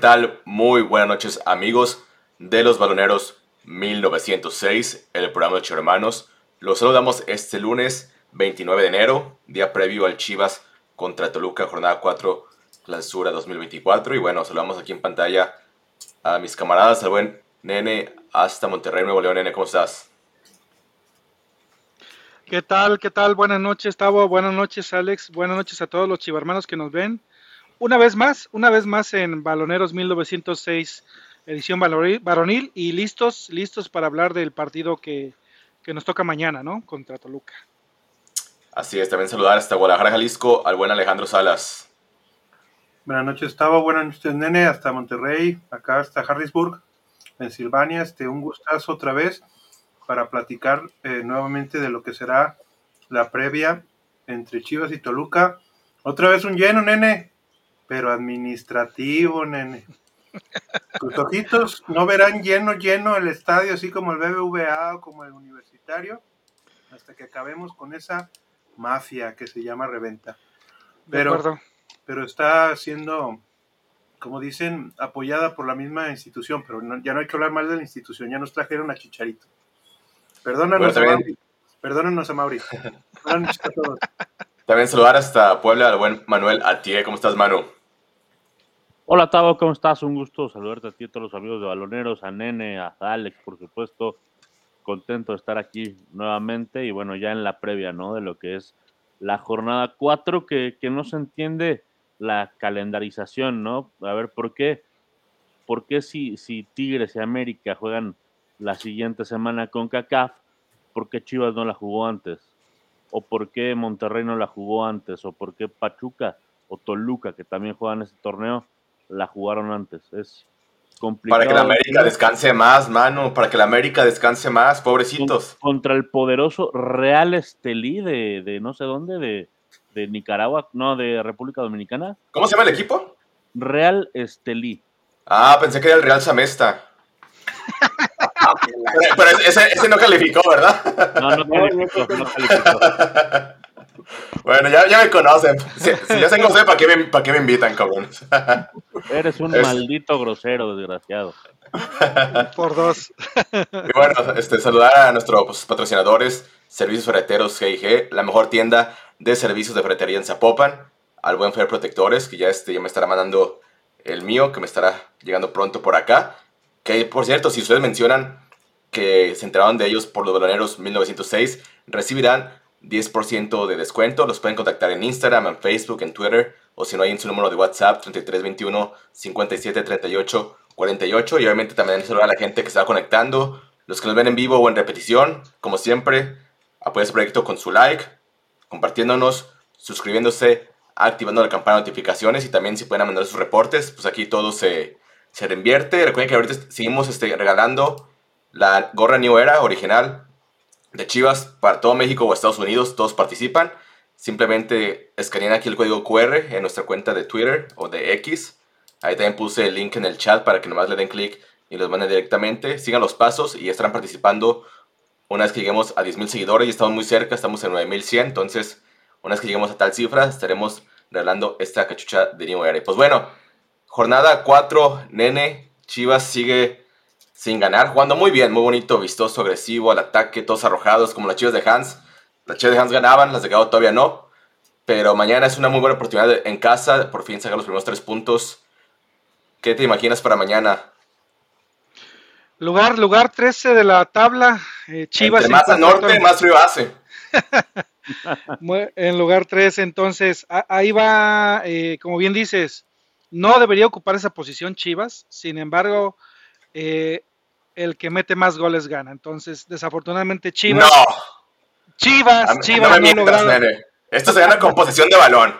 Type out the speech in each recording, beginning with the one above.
tal? Muy buenas noches amigos de los baloneros 1906, el programa de Hermanos. Los saludamos este lunes 29 de enero, día previo al Chivas contra Toluca, jornada 4, clausura 2024. Y bueno, saludamos aquí en pantalla a mis camaradas, al buen Nene hasta Monterrey, Nuevo León. Nene, ¿cómo estás? ¿Qué tal? ¿Qué tal? Buenas noches, Tavo. Buenas noches, Alex. Buenas noches a todos los chivarmanos que nos ven. Una vez más, una vez más en Baloneros 1906, edición varonil, y listos, listos para hablar del partido que, nos toca mañana, ¿no? Contra Toluca. Así es, también saludar hasta Guadalajara, Jalisco, al buen Alejandro Salas. Buenas noches, Tavo. Buenas noches, Nene. Hasta Monterrey, acá hasta Harrisburg, Pensilvania. Este, un gustazo otra vez para platicar eh, nuevamente de lo que será la previa entre Chivas y Toluca. Otra vez un lleno, nene, pero administrativo, nene. Tus ojitos no verán lleno, lleno el estadio, así como el BBVA o como el universitario, hasta que acabemos con esa mafia que se llama reventa. Pero, pero está siendo, como dicen, apoyada por la misma institución, pero ya no hay que hablar mal de la institución, ya nos trajeron a Chicharito. Perdónanos, a Mauri. Perdónanos a Mauri. También saludar hasta Puebla al buen Manuel Atié. ¿Cómo estás, Manu? Hola, Tavo, ¿cómo estás? Un gusto saludarte a ti a todos los amigos de Baloneros, a Nene, a Alex, por supuesto. Contento de estar aquí nuevamente y bueno, ya en la previa, ¿no? De lo que es la jornada 4, que, que no se entiende la calendarización, ¿no? A ver, ¿por qué? ¿Por qué si, si Tigres y América juegan la siguiente semana con CACAF, ¿por qué Chivas no la jugó antes? ¿O por qué Monterrey no la jugó antes? ¿O por qué Pachuca o Toluca, que también juegan ese torneo, la jugaron antes? Es complicado. Para que la América descanse más, mano, para que la América descanse más, pobrecitos. Contra el poderoso Real Estelí de, de no sé dónde, de, de Nicaragua, no, de República Dominicana. ¿Cómo se llama el equipo? Real Estelí. Ah, pensé que era el Real Samesta. pero, ese, no calificó, ¿verdad? No, no calificó, no calificó. Bueno, ya, ya me conocen. Si, ya se conocen, ¿para qué, me, ¿para qué me invitan, cabrones? Eres un maldito grosero, desgraciado. Por dos. Y bueno, este, saludar a nuestros pues, patrocinadores, Servicios Ferreteros GIG, la mejor tienda de servicios de ferretería en Zapopan, al buen Fer Protectores, que ya, este, ya me estará mandando el mío, que me estará llegando pronto por acá. Que por cierto, si ustedes mencionan que se enteraron de ellos por los baloneros 1906, recibirán 10% de descuento. Los pueden contactar en Instagram, en Facebook, en Twitter, o si no hay en su número de WhatsApp 3321 57 38 48. Y obviamente también saludar a la gente que está conectando, los que nos ven en vivo o en repetición. Como siempre, apoyen este proyecto con su like, compartiéndonos, suscribiéndose, activando la campana de notificaciones y también si pueden mandar sus reportes, pues aquí todo se, se reinvierte. Recuerden que ahorita seguimos este, regalando la gorra New Era original de Chivas para todo México o Estados Unidos. Todos participan. Simplemente escanean aquí el código QR en nuestra cuenta de Twitter o de X. Ahí también puse el link en el chat para que nomás le den clic y los manden directamente. Sigan los pasos y estarán participando una vez que lleguemos a 10.000 seguidores. Y estamos muy cerca, estamos en 9.100. Entonces, una vez que lleguemos a tal cifra, estaremos regalando esta cachucha de New Era. Pues bueno, Jornada 4, Nene, Chivas sigue sin ganar, jugando muy bien, muy bonito, vistoso, agresivo, al ataque, todos arrojados, como las Chivas de Hans. Las Chivas de Hans ganaban, las de Gao todavía no. Pero mañana es una muy buena oportunidad en casa, por fin sacar los primeros tres puntos. ¿Qué te imaginas para mañana? Lugar, lugar 13 de la tabla. Eh, Chivas. más al norte, más frío hace. en lugar 13, entonces, ahí va, eh, como bien dices, no debería ocupar esa posición Chivas, sin embargo, eh, el que mete más goles gana. Entonces, desafortunadamente Chivas... No. Chivas, Chivas no, no Esto se gana con posesión de balón.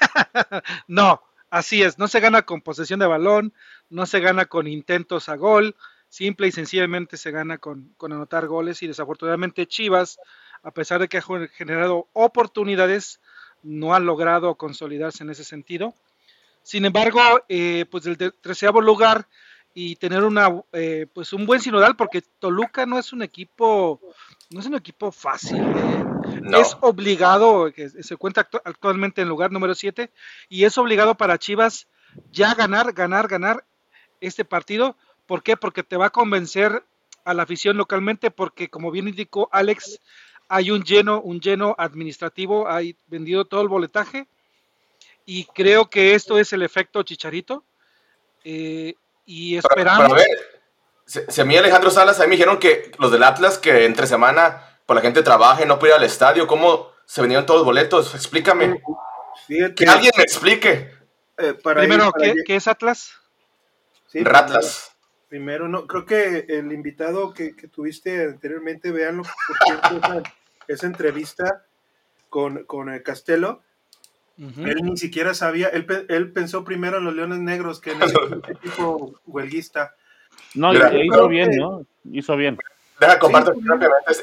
no, así es, no se gana con posesión de balón, no se gana con intentos a gol, simple y sencillamente se gana con, con anotar goles y desafortunadamente Chivas, a pesar de que ha generado oportunidades, no ha logrado consolidarse en ese sentido. Sin embargo, eh, pues el treceavo lugar y tener una eh, pues un buen sinodal porque Toluca no es un equipo no es un equipo fácil eh. es obligado que se cuenta actualmente en lugar número 7 y es obligado para Chivas ya ganar ganar ganar este partido. ¿Por qué? Porque te va a convencer a la afición localmente, porque como bien indicó Alex, hay un lleno, un lleno administrativo, hay vendido todo el boletaje y creo que esto es el efecto Chicharito. Eh, y esperamos. Pero, a mí Alejandro Salas, a mí me dijeron que los del Atlas que entre semana por la gente trabaja y no puede ir al estadio, ¿cómo se vendieron todos los boletos? Explícame. que alguien me explique. Eh, Primero, ¿qué, es Atlas? Ratlas. Primero, no, creo que el invitado que, tuviste anteriormente, veanlo, porque esa, entrevista con, con el Castelo, él ni siquiera sabía, él, él, pensó primero en los Leones Negros que en el equipo huelguista. No, hizo bien, ¿no? Hizo bien. Deja compartir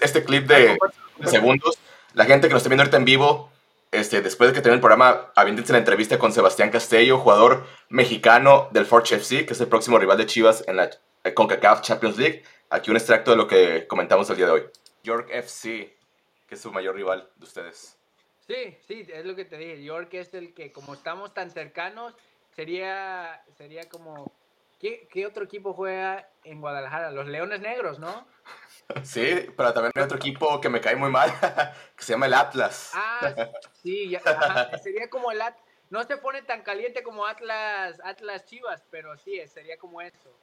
este clip de, segundos. La gente que nos está viendo ahorita en vivo, este, después de que termine el programa, aviéntense la entrevista con Sebastián Castello, jugador mexicano del Forge FC, que es el próximo rival de Chivas en la CONCACAF Champions League. Aquí un extracto de lo que comentamos el día de hoy. York FC, que es su mayor rival de ustedes. Sí, sí, es lo que te dije. York es el que, como estamos tan cercanos, sería, sería como ¿Qué, ¿Qué, otro equipo juega en Guadalajara? Los Leones Negros, ¿no? Sí, pero también hay otro equipo que me cae muy mal, que se llama el Atlas. Ah, sí, sería como el Atlas. No se pone tan caliente como Atlas, Atlas Chivas, pero sí, sería como eso.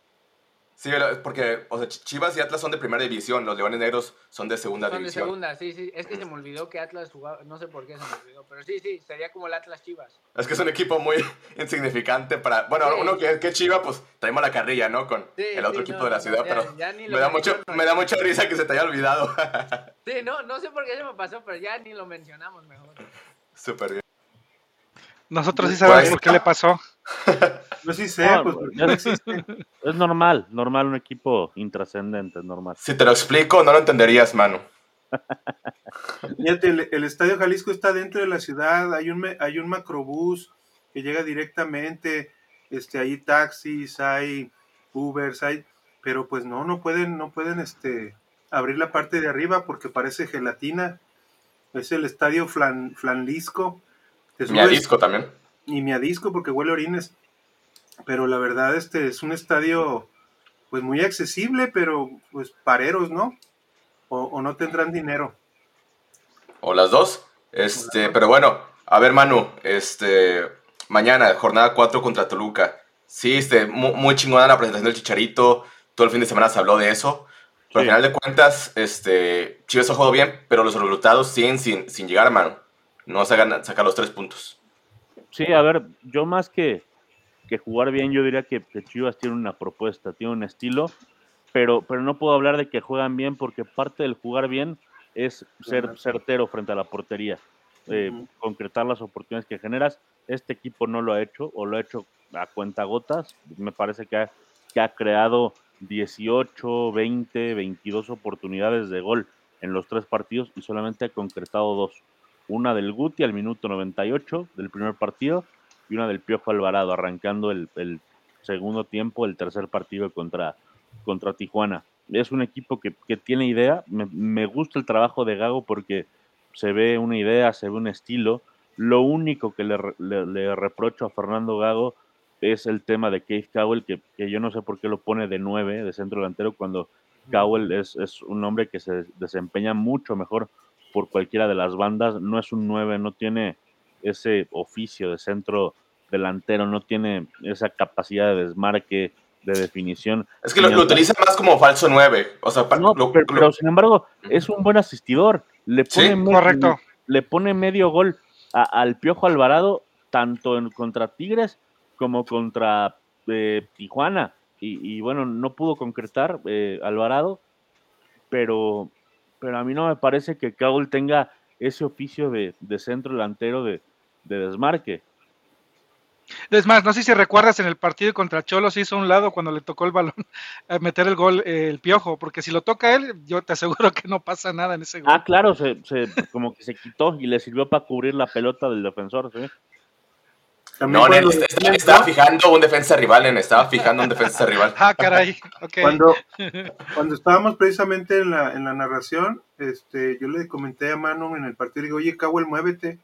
Sí, porque o sea, Chivas y Atlas son de primera división, los Leones Negros son de segunda división. Son de segunda, sí, sí. Es que se me olvidó que Atlas jugaba, no sé por qué se me olvidó, pero sí, sí, sería como el Atlas Chivas. Es que es un equipo muy insignificante para. Bueno, uno que, que Chiva, pues traemos la carrilla, ¿no? Con el otro equipo de la ciudad, pero me, da mucho, me da mucha risa que se te haya olvidado. sí, no, no sé por qué se me pasó, pero ya ni lo mencionamos mejor. Súper bien. Nosotros sí sabemos por qué le pasó. Yo sí sé, pues Es normal, normal un equipo intrascendente, es normal. Si te lo explico, no lo entenderías, mano. Fíjate, el, Estadio Jalisco está dentro de la ciudad, hay un, hay un macrobús que llega directamente, este, hay taxis, hay Ubers, hay, pero pues no, no pueden, no pueden este, abrir la parte de arriba porque parece gelatina. Es el Estadio Flan, Flanlisco. Miadisco también. Y Miadisco porque huele orines pero la verdad este es un estadio pues muy accesible, pero pues pareros, ¿no? O, no tendrán dinero. O las dos. Este, pero bueno, a ver Manu, este, mañana, jornada 4 contra Toluca. Sí, este, muy, chingona la presentación del Chicharito, todo el fin de semana se habló de eso. Pero al final de cuentas, este, Chivas ha jugado bien, pero los resultados siguen sin, sin llegar, mano. No se hagan sacar los tres puntos. Sí, a ver, yo más que, que jugar bien, yo diría que, Chivas tiene una propuesta, tiene un estilo, pero, pero no puedo hablar de que juegan bien porque parte del jugar bien es ser certero frente a la portería, eh, concretar las oportunidades que generas. Este equipo no lo ha hecho o lo ha hecho a cuentagotas. Me parece que ha, que ha creado 18, 20, 22 oportunidades de gol en los tres partidos y solamente ha concretado dos. Una del Guti al minuto 98 del primer partido y una del Piojo Alvarado, arrancando el, segundo tiempo, el tercer partido contra, contra Tijuana. Es un equipo que, tiene idea, me, gusta el trabajo de Gago porque se ve una idea, se ve un estilo. Lo único que le, reprocho a Fernando Gago es el tema de Keith Cowell, que, que, yo no sé por qué lo pone de nueve, de centro delantero, cuando Cowell es, es, un hombre que se desempeña mucho mejor por cualquiera de las bandas. No es un nueve, no tiene ese oficio de centro delantero, no tiene esa capacidad de desmarque, de definición. Es que lo, utiliza más como falso 9. O sea, pero, sin embargo, es un buen asistidor. Le pone, medio, le pone medio gol al Piojo Alvarado, tanto en, contra Tigres como contra eh, Tijuana. Y, bueno, no pudo concretar eh, Alvarado, pero, pero a mí no me parece que Caul tenga ese oficio de, de centro delantero de, de desmarque. Es más, no sé si recuerdas en el partido contra Cholos hizo un lado cuando le tocó el balón a meter el gol eh, el piojo, porque si lo toca él, yo te aseguro que no pasa nada en ese gol. Ah, claro, se, como que se quitó y le sirvió para cubrir la pelota del defensor, ¿sí? No, estaba, fijando un defensa rival, en estaba fijando un defensa rival. Ah, caray, ok. Cuando, cuando estábamos precisamente en la, en la narración, este, yo le comenté a Manu en el partido, digo, oye, Cowell, muévete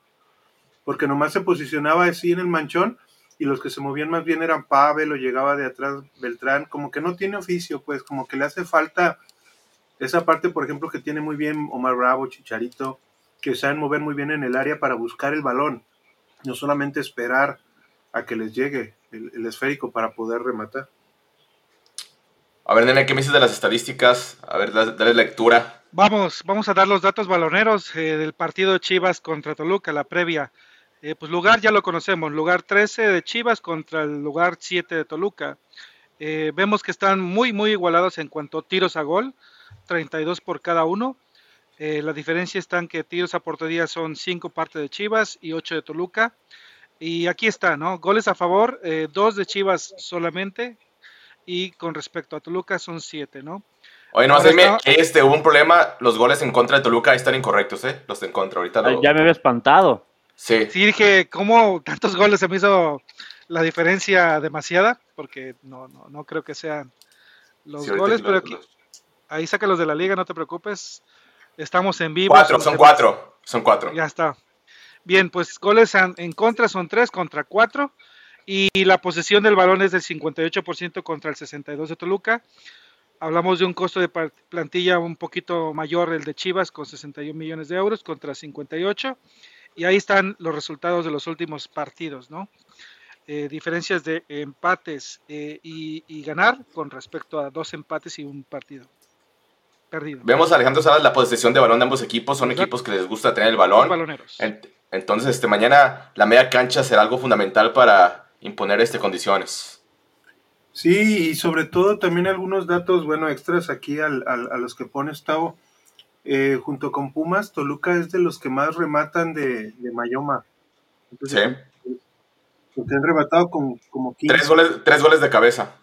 porque nomás se posicionaba así en el manchón y los que se movían más bien eran Pavel o llegaba de atrás Beltrán, como que no tiene oficio, pues como que le hace falta esa parte, por ejemplo, que tiene muy bien Omar Bravo, Chicharito, que saben mover muy bien en el área para buscar el balón, no solamente esperar a que les llegue el, esférico para poder rematar. A ver, nene, ¿qué me dices de las estadísticas? A ver, dale lectura. Vamos, vamos a dar los datos baloneros eh, del partido de Chivas contra Toluca, la previa. Eh, pues lugar ya lo conocemos, lugar 13 de Chivas contra el lugar 7 de Toluca. Eh, vemos que están muy, muy igualados en cuanto a tiros a gol, 32 por cada uno. Eh, la diferencia está en que tiros a portería son 5 parte de Chivas y 8 de Toluca. Y aquí está, ¿no? Goles a favor, 2 de Chivas solamente. Y con respecto a Toluca son 7, ¿no? Oye, no, está... que este, hubo un problema. Los goles en contra de Toluca están incorrectos, ¿eh? Los de en contra. Ahorita Ya me había espantado. Sí. Sí, dije, ¿cómo tantos goles se me hizo la diferencia demasiada? Porque no, no, no creo que sean los goles, pero aquí, ahí saca los de la liga, no te preocupes. Estamos en vivo. Cuatro, son cuatro. Son cuatro. Ya está. Bien, pues goles en, contra son tres contra cuatro. Y la posesión del balón es del 58% contra el 62% de Toluca. Hablamos de un costo de plantilla un poquito mayor, el de Chivas, con 61 millones de euros contra 58 y ahí están los resultados de los últimos partidos, ¿no? Eh, diferencias de empates eh, y, ganar con respecto a dos empates y un partido perdido. Vemos a Alejandro Salas la posesión de balón de ambos equipos, son equipos que les gusta tener el balón. baloneros. entonces, este, mañana la media cancha será algo fundamental para imponer este condiciones. Sí, y sobre todo también algunos datos, bueno, extras aquí al, a los que pone Tavo. Eh, junto con Pumas, Toluca es de los que más rematan de, Mayoma. sí. Porque han rematado como, como 15. Tres goles, tres goles de cabeza.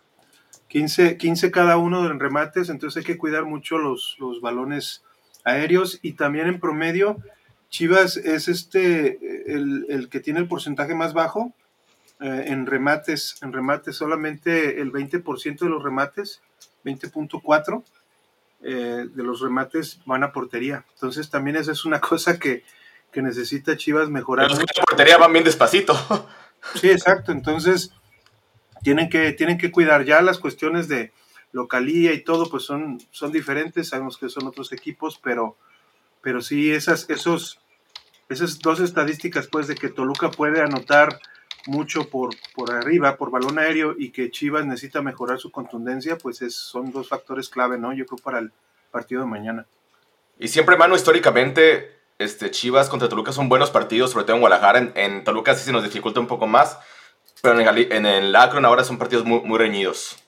15, 15 cada uno en remates, entonces hay que cuidar mucho los, los balones aéreos y también en promedio Chivas es este el, el que tiene el porcentaje más bajo eh, en remates, en remates solamente el 20% de los remates, 20.4 eh, de los remates van a portería. Entonces también esa es una cosa que, necesita Chivas mejorar. Los que portería van bien despacito. Sí, exacto. Entonces tienen que, tienen que cuidar ya las cuestiones de localía y todo, pues son, son diferentes. Sabemos que son otros equipos, pero, pero sí esas, esos, esas dos estadísticas, pues, de que Toluca puede anotar mucho por, por arriba, por balón aéreo, y que Chivas necesita mejorar su contundencia, pues es, son dos factores clave, ¿no? Yo creo para el partido de mañana. Y siempre, mano, históricamente, este, Chivas contra Toluca son buenos partidos, sobre todo en Guadalajara. En, Toluca sí se nos dificulta un poco más, pero en el, en el Akron ahora son partidos muy, reñidos.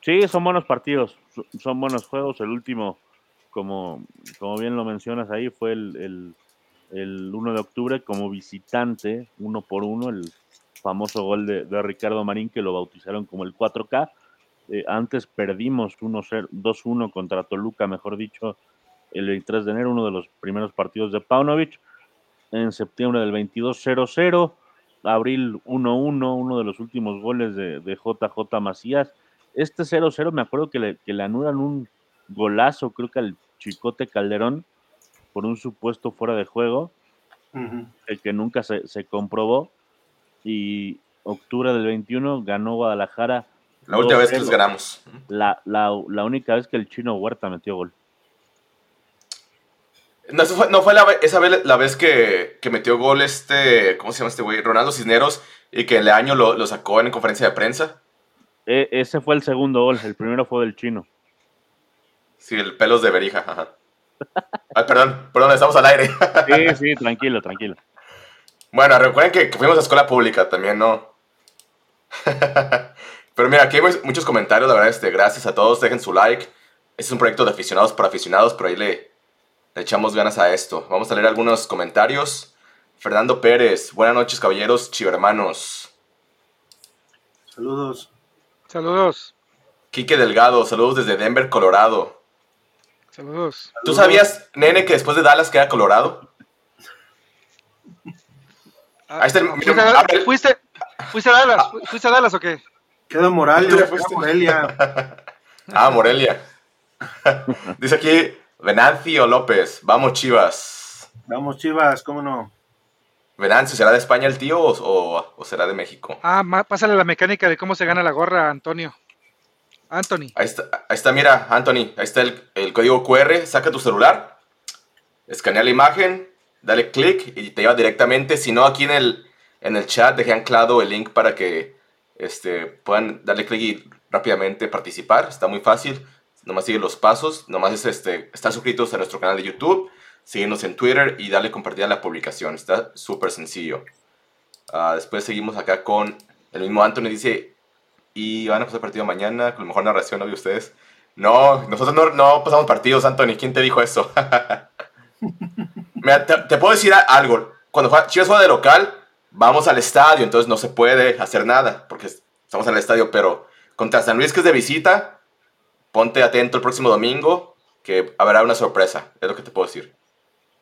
Sí, son buenos partidos, son buenos juegos. El último, como, como bien lo mencionas ahí, fue el el 1 de octubre como visitante, uno por uno, el famoso gol de, Ricardo Marín que lo bautizaron como el 4K. Eh, antes perdimos 2-1 contra Toluca, mejor dicho, el 23 de enero, uno de los primeros partidos de Paunovic. En septiembre del 22, 0-0. Abril 1-1, uno de los últimos goles de, JJ Macías. Este 0-0 me acuerdo que le, que le anulan un golazo, creo que al Chicote Calderón, por un supuesto fuera de juego, el que nunca se, comprobó. Y octubre del 21 ganó Guadalajara. La última vez que les ganamos. La, la, única vez que el chino Huerta metió gol. No, fue, no fue la, esa vez la vez que, metió gol este, ¿cómo se llama este güey? Ronaldo Cisneros y que el año lo, sacó en conferencia de prensa. E, ese fue el segundo gol, el primero fue del chino. Sí, el pelos de Berija, ajá. Ay, perdón, perdón, estamos al aire. Sí, sí, tranquilo, tranquilo. Bueno, recuerden que, fuimos a escuela pública también, ¿no? Pero mira, aquí hay muchos comentarios, la verdad, este, gracias a todos, dejen su like. Este es un proyecto de aficionados para aficionados, pero ahí le, le echamos ganas a esto. Vamos a leer algunos comentarios. Fernando Pérez, buenas noches, caballeros, chivermanos. Saludos. Saludos. Quique Delgado, saludos desde Denver, Colorado. Saludos. ¿Tú sabías, nene, que después de Dallas queda Colorado? Ah, ¿Fuiste, ¿Fuiste, a Dallas? ¿Fuiste a Dallas o qué? Queda Morelia. Morelia. ah, Morelia. Dice aquí Venancio López. Vamos, Chivas. Vamos, Chivas, cómo no. Venancio, ¿será de España el tío o, o, será de México? Ah, pásale la mecánica de cómo se gana la gorra, Antonio. Anthony. Ahí está, ahí está mira, Anthony, ahí está el, el código QR, saca tu celular, escanea la imagen, dale clic y te lleva directamente. Si no, aquí en el, en el chat dejé anclado el link para que este, puedan darle clic y rápidamente participar. Está muy fácil. Nomás sigue los pasos. Nomás es este, estar suscritos a nuestro canal de YouTube, seguirnos en Twitter y darle compartir a la publicación. Está súper sencillo. Ah, después seguimos acá con el mismo Anthony. Dice, y van a pasar partido mañana con la mejor narración, ¿no? De ustedes. No, nosotros no, pasamos partidos, Anthony. ¿Quién te dijo eso? Mira, te, puedo decir algo. Cuando Chivas juega de local, vamos al estadio, entonces no se puede hacer nada porque estamos en el estadio, pero contra San Luis, que es de visita, ponte atento el próximo domingo, que habrá una sorpresa, es lo que te puedo decir.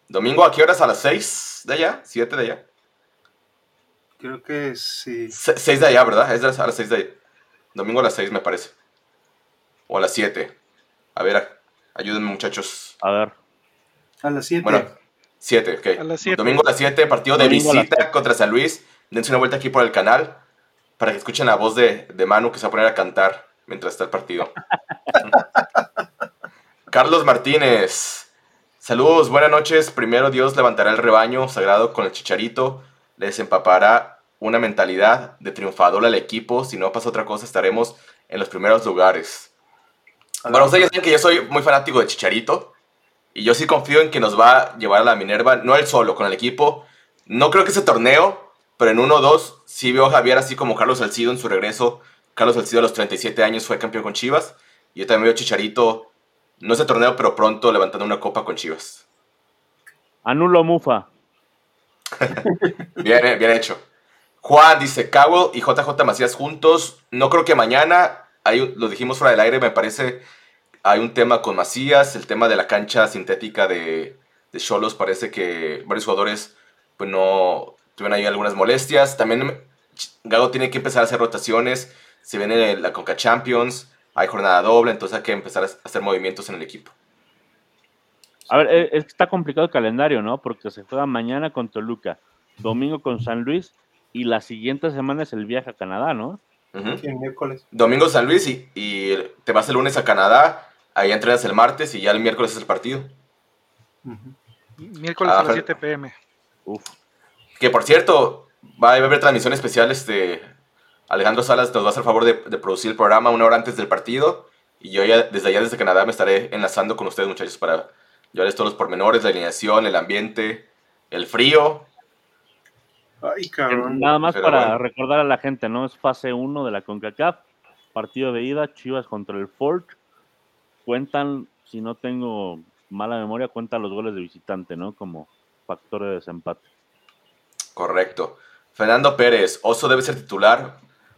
¿Domingo a qué horas? ¿A las 6 de allá? ¿7 de allá? Creo que sí. 6 de allá, ¿verdad? Es a las 6 de allá. Domingo a las 6 me parece. O a las 7. A ver, ayúdenme muchachos. A ver. A las 7. Bueno, 7, ok. Domingo a las 7, partido de visita contra San Luis. Dense una vuelta aquí por el canal para que escuchen la voz de, de Manu que se va a poner a cantar mientras está el partido. Carlos Martínez. Saludos, buenas noches. Primero Dios levantará el rebaño sagrado con el chicharito. Les empapará una mentalidad de triunfador al equipo. Si no pasa otra cosa, estaremos en los primeros lugares. Bueno, ustedes saben que yo soy muy fanático de Chicharito. Y yo sí confío en que nos va a llevar a la Minerva, no él solo, con el equipo. No creo que ese torneo, pero en uno o dos sí veo a Javier así como Carlos Salcido en su regreso. Carlos Salcido a los 37 años fue campeón con Chivas. Y yo también veo a Chicharito, no ese torneo, pero pronto levantando una copa con Chivas. Anulo Mufa. bien, eh, bien hecho. Juan dice, Cabo y JJ Macías juntos. No creo que mañana, ahí lo dijimos fuera del aire, me parece hay un tema con Macías, el tema de la cancha sintética de Cholos, parece que varios jugadores pues no tuvieron ahí algunas molestias. También Gago tiene que empezar a hacer rotaciones, se viene la Conca Champions, hay jornada doble, entonces hay que empezar a hacer movimientos en el equipo. A ver, eh, es que está complicado el calendario, ¿no? Porque se juega mañana con Toluca, domingo con San Luis y la siguiente semana es el viaje a Canadá, ¿no? miércoles. Domingo San Luis y, y, te vas el lunes a Canadá Ahí entrenas el martes y ya el miércoles es el partido. Miércoles a las 7 pm. Uf. Que por cierto, va a haber transmisión especial. Este, Alejandro Salas nos va a hacer favor de, producir el programa una hora antes del partido. Y yo ya desde allá, desde Canadá, me estaré enlazando con ustedes, muchachos, para llevarles todos los pormenores, la alineación, el ambiente, el frío. Ay, cabrón. Nada más para recordar a la gente, ¿no? Es fase 1 de la CONCACAF. Partido de ida, Chivas contra el Fort cuentan, si no tengo mala memoria, cuentan los goles de visitante, ¿no? Como factor de desempate. Correcto. Fernando Pérez, Oso debe ser titular.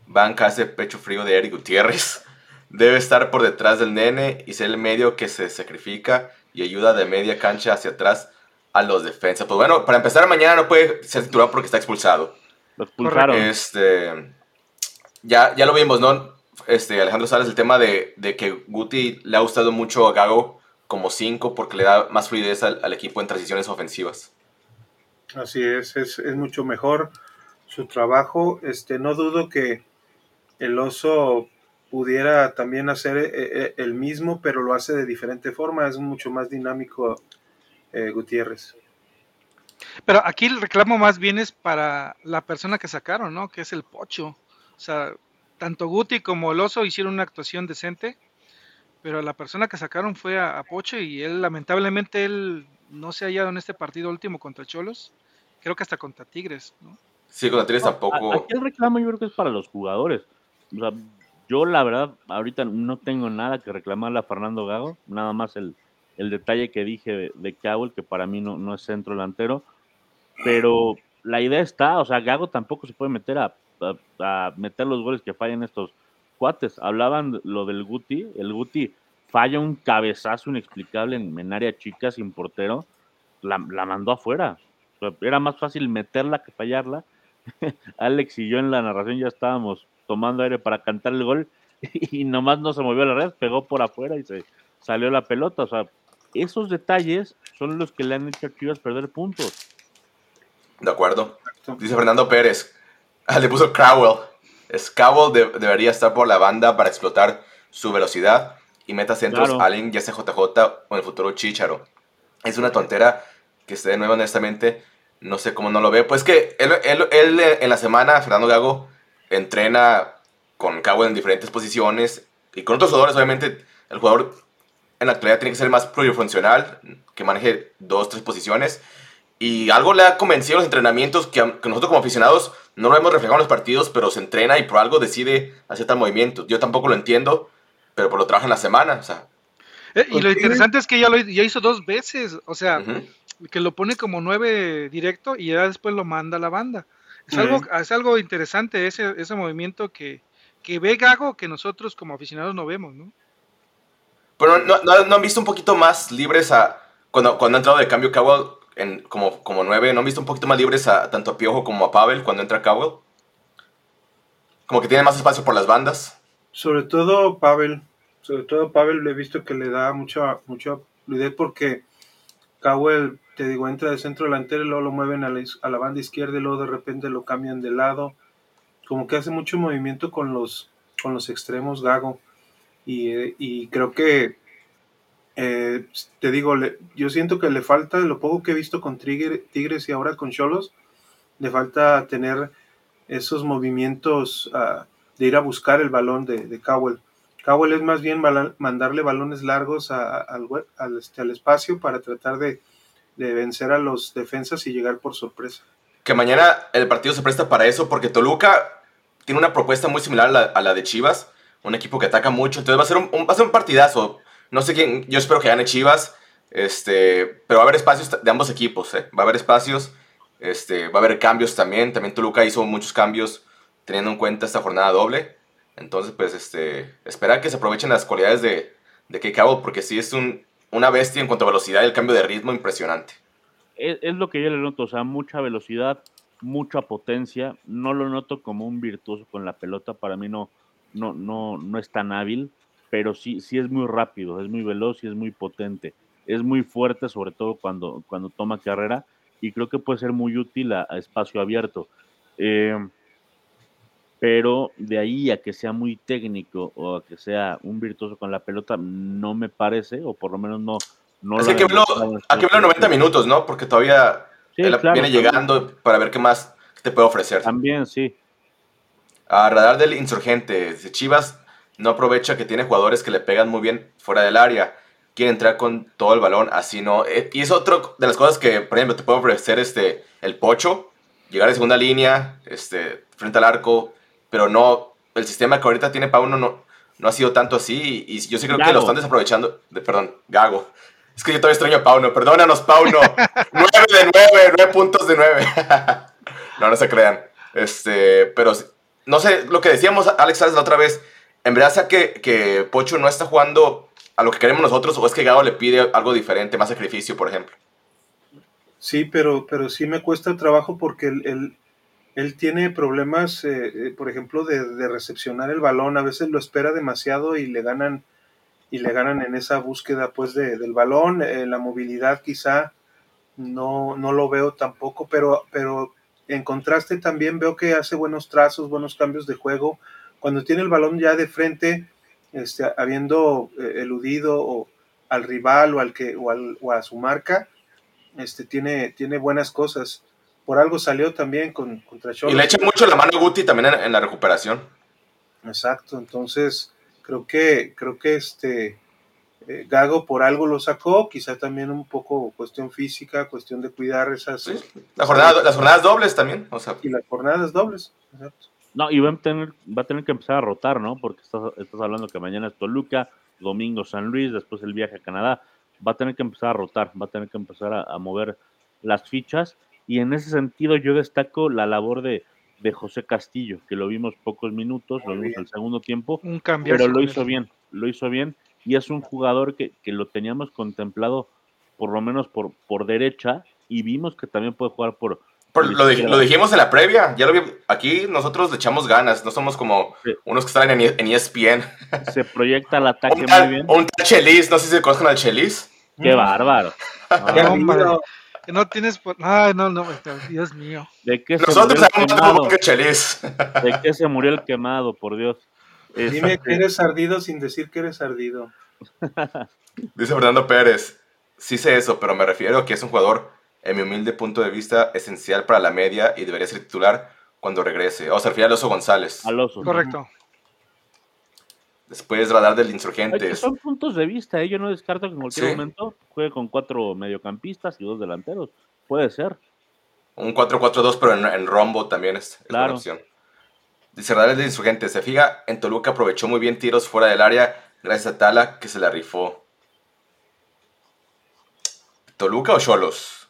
Banca ese pecho frío de Eric Gutiérrez. Debe estar por detrás del nene y ser el medio que se sacrifica y ayuda de media cancha hacia atrás a los defensas. Pues bueno, para empezar mañana no puede ser titular porque está expulsado. Lo expulsaron. Este, ya, ya lo vimos, ¿no? este, Alejandro Salas el tema de, que Guti le ha gustado mucho a Gago como 5 porque le da más fluidez al, equipo en transiciones ofensivas. Así es, es, mucho mejor su trabajo. Este, no dudo que el oso pudiera también hacer eh, eh, el mismo, pero lo hace de diferente forma, es mucho más dinámico eh, Gutiérrez. Pero aquí el reclamo más bien es para la persona que sacaron, ¿no? Que es el Pocho. O sea, tanto Guti como el Oso hicieron una actuación decente, pero la persona que sacaron fue a, Poche y él lamentablemente él no se ha hallado en este partido último contra Cholos, creo que hasta contra Tigres, ¿no? Sí, contra Tigres tampoco. Aquí el reclamo yo creo que es para los jugadores. Yo la verdad ahorita no tengo nada que reclamarle a Fernando Gago, nada más el, detalle que dije de, de que para mí no, no es centro delantero, pero la idea está, o sea, Gago tampoco se puede meter a a, meter los goles que fallan estos cuates. Hablaban lo del Guti, el Guti falla un cabezazo inexplicable en, área chica sin portero, la, mandó afuera. era más fácil meterla que fallarla. Alex y yo en la narración ya estábamos tomando aire para cantar el gol y nomás no se movió la red, pegó por afuera y se salió la pelota. O sea, esos detalles son los que le han hecho a Chivas perder puntos. De acuerdo. Dice Fernando Pérez. Ah, le puso Crowell. Es Cowell de- debería estar por la banda para explotar su velocidad y meta centros Claro. Allen, ya sea JJ o en el futuro Chicharo. Es una tontera que esté de nuevo, honestamente. No sé cómo no lo ve. Pues que él, él- él, en la semana, Fernando Gago, entrena con Cowell en diferentes posiciones y con otros jugadores, obviamente, el jugador en la actualidad tiene que ser más plurifuncional, que maneje dos, tres posiciones. Y algo le ha convencido en los entrenamientos que, nosotros como aficionados no lo hemos reflejado en los partidos, pero se entrena y por algo decide hacer tal movimiento. Yo tampoco lo entiendo, pero por lo trabaja en la semana. O sea, Eh, y lo Porque- interesante es que ya lo ya hizo dos veces, o sea, que lo pone como nueve directo y ya después lo manda a la banda. Es, algo, es algo interesante ese, ese movimiento que, que ve Gago que nosotros como aficionados no vemos, ¿no? Pero no, no, no han visto un poquito más libres a. Cuando, cuando ha entrado de cambio Cowell en, como, como nueve, ¿no han visto un poquito más libres a tanto a Piojo como a Pavel cuando entra Cowell? Como que tiene más espacio por las bandas. Sobre todo Pavel, sobre todo Pavel le he visto que le da mucha, mucha fluidez porque Cowell, te digo, entra de centro delantero y luego lo mueven a la, a la banda izquierda y luego de repente lo cambian de lado. Como que hace mucho movimiento con los, con los extremos Gago. Y, y creo que, eh, te digo, yo siento que le falta, lo poco que he visto con Trigger- Tigres y ahora con Cholos, le falta tener esos movimientos ah, de ir a buscar el balón de, Cowell. Cowell es más bien mandarle balones largos al, al, este, al espacio para tratar de, de vencer a los defensas y llegar por sorpresa. Que mañana el partido se presta para eso porque Toluca tiene una propuesta muy similar a la, de Chivas. Un equipo que ataca mucho. Entonces va a ser un, va a ser un partidazo. No sé quién. Yo espero que gane Chivas. Este, pero va a haber espacios de ambos equipos. ¿eh? Va a haber espacios. Este, va a haber cambios también. También Toluca hizo muchos cambios teniendo en cuenta esta jornada doble. Entonces, pues, este, esperar que se aprovechen las cualidades de, de Cowell, porque sí es un, una bestia en cuanto a velocidad y el cambio de ritmo impresionante. Es, lo que yo le noto, o sea, mucha velocidad, mucha potencia. No lo noto como un virtuoso con la pelota, para mí no, no, no, no es tan hábil, pero sí, sí es muy rápido, es muy veloz y es muy potente. Es muy fuerte, sobre todo cuando, cuando toma carrera, y creo que puede ser muy útil a, a espacio abierto. Eh, pero de ahí a que sea muy técnico o a que sea un virtuoso con la pelota, no me parece, o por lo menos no. no lo que verlo, hay que verlo estos 90 minutos, ¿no? Porque todavía Sí, él claro, viene también. llegando para ver qué más te puede ofrecer. También, sí. A radar del insurgente, de Chivas no aprovecha que tiene jugadores que le pegan muy bien fuera del área. Quiere entrar con todo el balón, así no. Eh, Y es otro de las cosas que, por ejemplo, te puede ofrecer este, el Pocho, llegar de segunda línea, este, frente al arco, pero no, el sistema que ahorita tiene Pauno no, no ha sido tanto así y, y yo sí creo que lo están desaprovechando. De, perdón, Gago. Es que yo todavía extraño a Pauno, perdónanos, Pauno. 9 de 9, 9 puntos de 9. no, no se crean. Este, pero no sé, lo que decíamos Alex Sales la otra vez, en verdad sea que, que Pocho no está jugando a lo que queremos nosotros o es que Gago le pide algo diferente, más sacrificio, por ejemplo. Sí, pero, pero sí me cuesta trabajo porque él, él tiene problemas, eh, eh, por ejemplo, de, recepcionar el balón. A veces lo espera demasiado y le ganan y le ganan en esa búsqueda pues de, del balón. Eh, la movilidad quizá no, no lo veo tampoco, pero, pero en contraste también veo que hace buenos trazos, buenos cambios de juego. Cuando tiene el balón ya de frente, este, habiendo eh, eludido o al rival o, al que, o, al, o a su marca, este, tiene, tiene buenas cosas. Por algo salió también con, contra Cholos. Y le echa mucho la mano a Guti también en, en la recuperación. Exacto, entonces creo que, creo que este eh, Gago por algo lo sacó, quizá también un poco cuestión física, cuestión de cuidar esas Sí. La jornada, las jornadas dobles también. O sea, y las jornadas dobles. Exacto. No, y va a tener, va a tener que empezar a rotar, ¿no? Porque estás, estás hablando que mañana es Toluca, domingo San Luis, después el viaje a Canadá. Va a tener que empezar a rotar, va a tener que empezar a, a mover las fichas. Y en ese sentido yo destaco la labor de, de José Castillo, que lo vimos pocos minutos, lo Muy vimos bien. en el segundo tiempo, Un cambio. pero lo hizo bien, lo hizo bien. Y es un jugador que, que lo teníamos contemplado por lo menos por, por derecha y vimos que también puede jugar por... por- lo, dij- lo dijimos en la previa. Ya lo vi- aquí nosotros le echamos ganas. No somos como Sí. unos que están en, E- en ESPN. Se proyecta al ataque Un muy bien. un tal Chelis. No sé si se conozcan al Chelis. Qué bárbaro. Qué Ah. Que no tienes. por- Ay, no, no, Dios mío. ¿De qué se Nosotros sabemos que Chelis. ¿De qué se murió el quemado, por Dios? Dime que eres ardido sin decir que eres ardido. Dice Fernando Pérez, sí sé eso, pero me refiero a que es un jugador, en mi humilde punto de vista, esencial para la media y debería ser titular cuando regrese. O se refiere a Alonso González. al oso. Correcto. Después Radar del Ay, Insurgentes. Son puntos de vista, ¿eh? yo no descarto que en cualquier Sí. momento juegue con cuatro mediocampistas y dos delanteros. Puede ser. Un 4-4-2, pero en, en rombo también es, es Claro. opción. Dice Radar del Insurgentes, se fija, en Toluca aprovechó muy bien tiros fuera del área gracias a Tala que se la rifó. ¿Toluca o Cholos?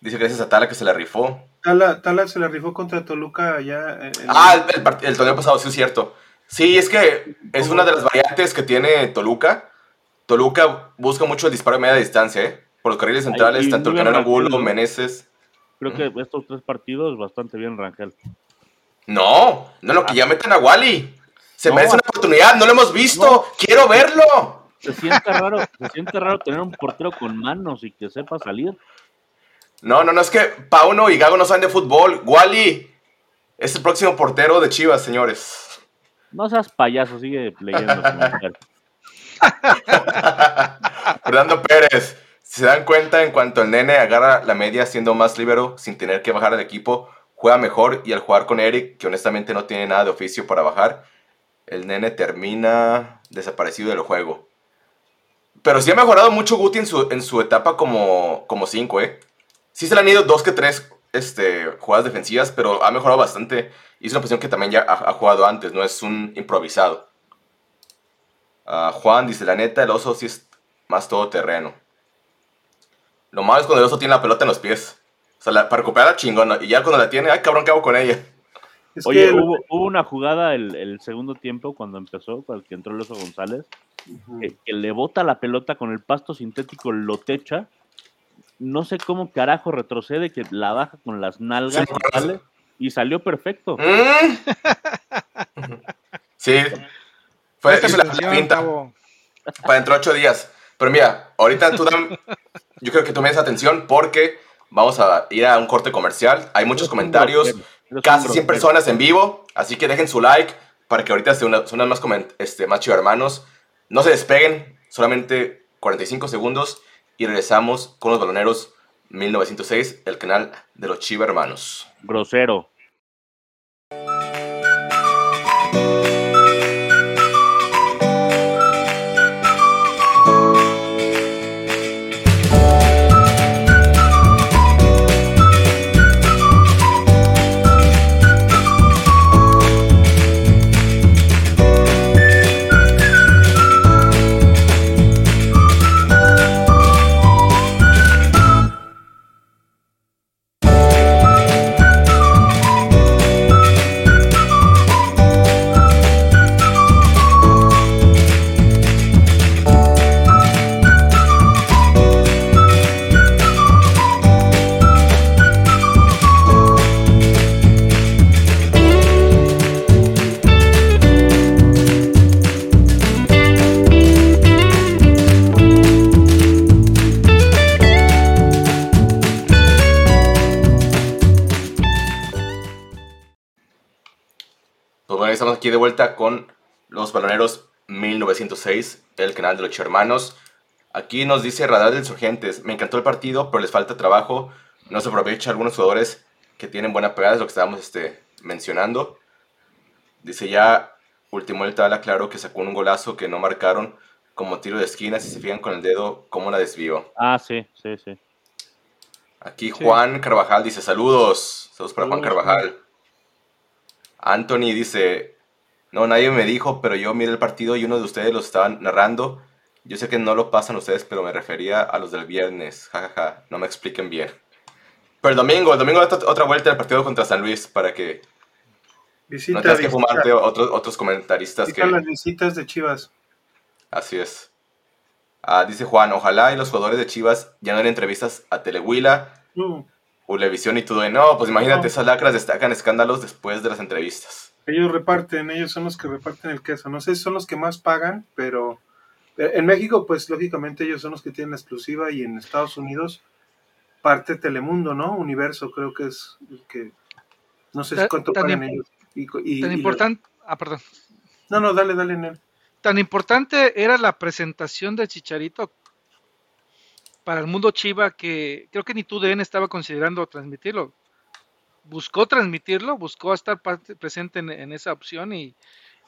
Dice gracias a Tala que se la rifó. Tala, Tala se la rifó contra Toluca allá. eh, en- Ah, el, el el torneo pasado, sí es cierto. Sí, es que es una de las variantes que tiene Toluca. Toluca busca mucho el disparo de media distancia, ¿eh? Por los carriles centrales, y tanto el Canelo Angulo. Meneses. Creo que estos tres partidos bastante bien, Rangel. No, no, no, que ya metan a Wally. Se No. merece una oportunidad, no lo hemos visto. Quiero verlo. Se siente raro, se siente raro tener un portero con manos y que sepa salir. No, no, no, es que Pauno y Gago no saben de fútbol. Wally es el próximo portero de Chivas, señores. No seas payaso, sigue leyendo. Fernando Pérez, si se dan cuenta, en cuanto el nene agarra la media siendo más líbero, sin tener que bajar al equipo, juega mejor y al jugar con Eric, que honestamente no tiene nada de oficio para bajar, el nene termina desaparecido del juego. Pero sí ha mejorado mucho Guti en su, en su etapa como 5, ¿eh? Sí se le han ido dos que tres este, jugadas defensivas, pero ha mejorado bastante. Y es una posición que también ya ha, ha jugado antes, no es un improvisado. Ah, Juan dice, la neta, el oso sí es más todoterreno. Lo malo es cuando el oso tiene la pelota en los pies. O sea, la- para recuperarla chingona. Y ya cuando la tiene, ay cabrón, ¿qué hago con ella? Es Oye, que- hubo, hubo una jugada el, el segundo tiempo cuando empezó, cuando que entró el oso González, que le bota la pelota con el pasto sintético, lo techa. No sé cómo carajo retrocede, que la baja con las nalgas Sí, y sale, y salió perfecto. Mm. sí. Fue la, la pinta para dentro de ocho días. Pero mira, ahorita tú dam- yo creo que tomes atención porque vamos a ir a un corte comercial. Hay muchos comentarios. casi 100 grosero. personas en vivo, así que dejen su like para que ahorita se unan, se unan más, este, más hermanos. No se despeguen, solamente 45 segundos y regresamos con los baloneros 1906, el canal de los Chiva Hermanos. Grosero. Los baloneros 1906, el canal de los Hermanos. Aquí nos dice Radar de Insurgentes, me encantó el partido, pero les falta trabajo. No se aprovecha algunos jugadores que tienen buena pegada, es lo que estábamos este, mencionando. Dice ya, último el Tala, claro que sacó un golazo que no marcaron como tiro de esquina. Si se fijan con el dedo, cómo la desvió. Ah, sí, sí, sí. Aquí Sí. Juan Carvajal dice saludos. Saludos para Juan Carvajal. Anthony dice, no, nadie me dijo, pero yo miré el partido y uno de ustedes lo estaban narrando. Yo sé que no lo pasan ustedes, pero me refería a los del viernes. Ja, ja, ja. No me expliquen bien. Pero el domingo, el domingo otra, vuelta del partido contra San Luis para que Visita, no tengas que visita, fumarte otros, otros comentaristas visita que... las visitas de Chivas. Así es. Ah, dice Juan, ojalá y los jugadores de Chivas ya no den entrevistas a Telehuila, No, Ulevisión y todo. No, pues imagínate, No. esas lacras destacan escándalos después de las entrevistas. Ellos reparten, ellos son los que reparten el queso. No sé si son los que más pagan, pero En México, pues lógicamente ellos son los que tienen la exclusiva y en Estados Unidos parte Telemundo, ¿no? Universo creo que es el que... No sé cuánto pagan ellos. Y, tan importante... Ah, perdón. No, no, dale, dale, Nel. Tan importante era la presentación de Chicharito para el mundo Chiva que creo que ni tu DN estaba considerando transmitirlo. Buscó transmitirlo, buscó estar presente en, esa opción y,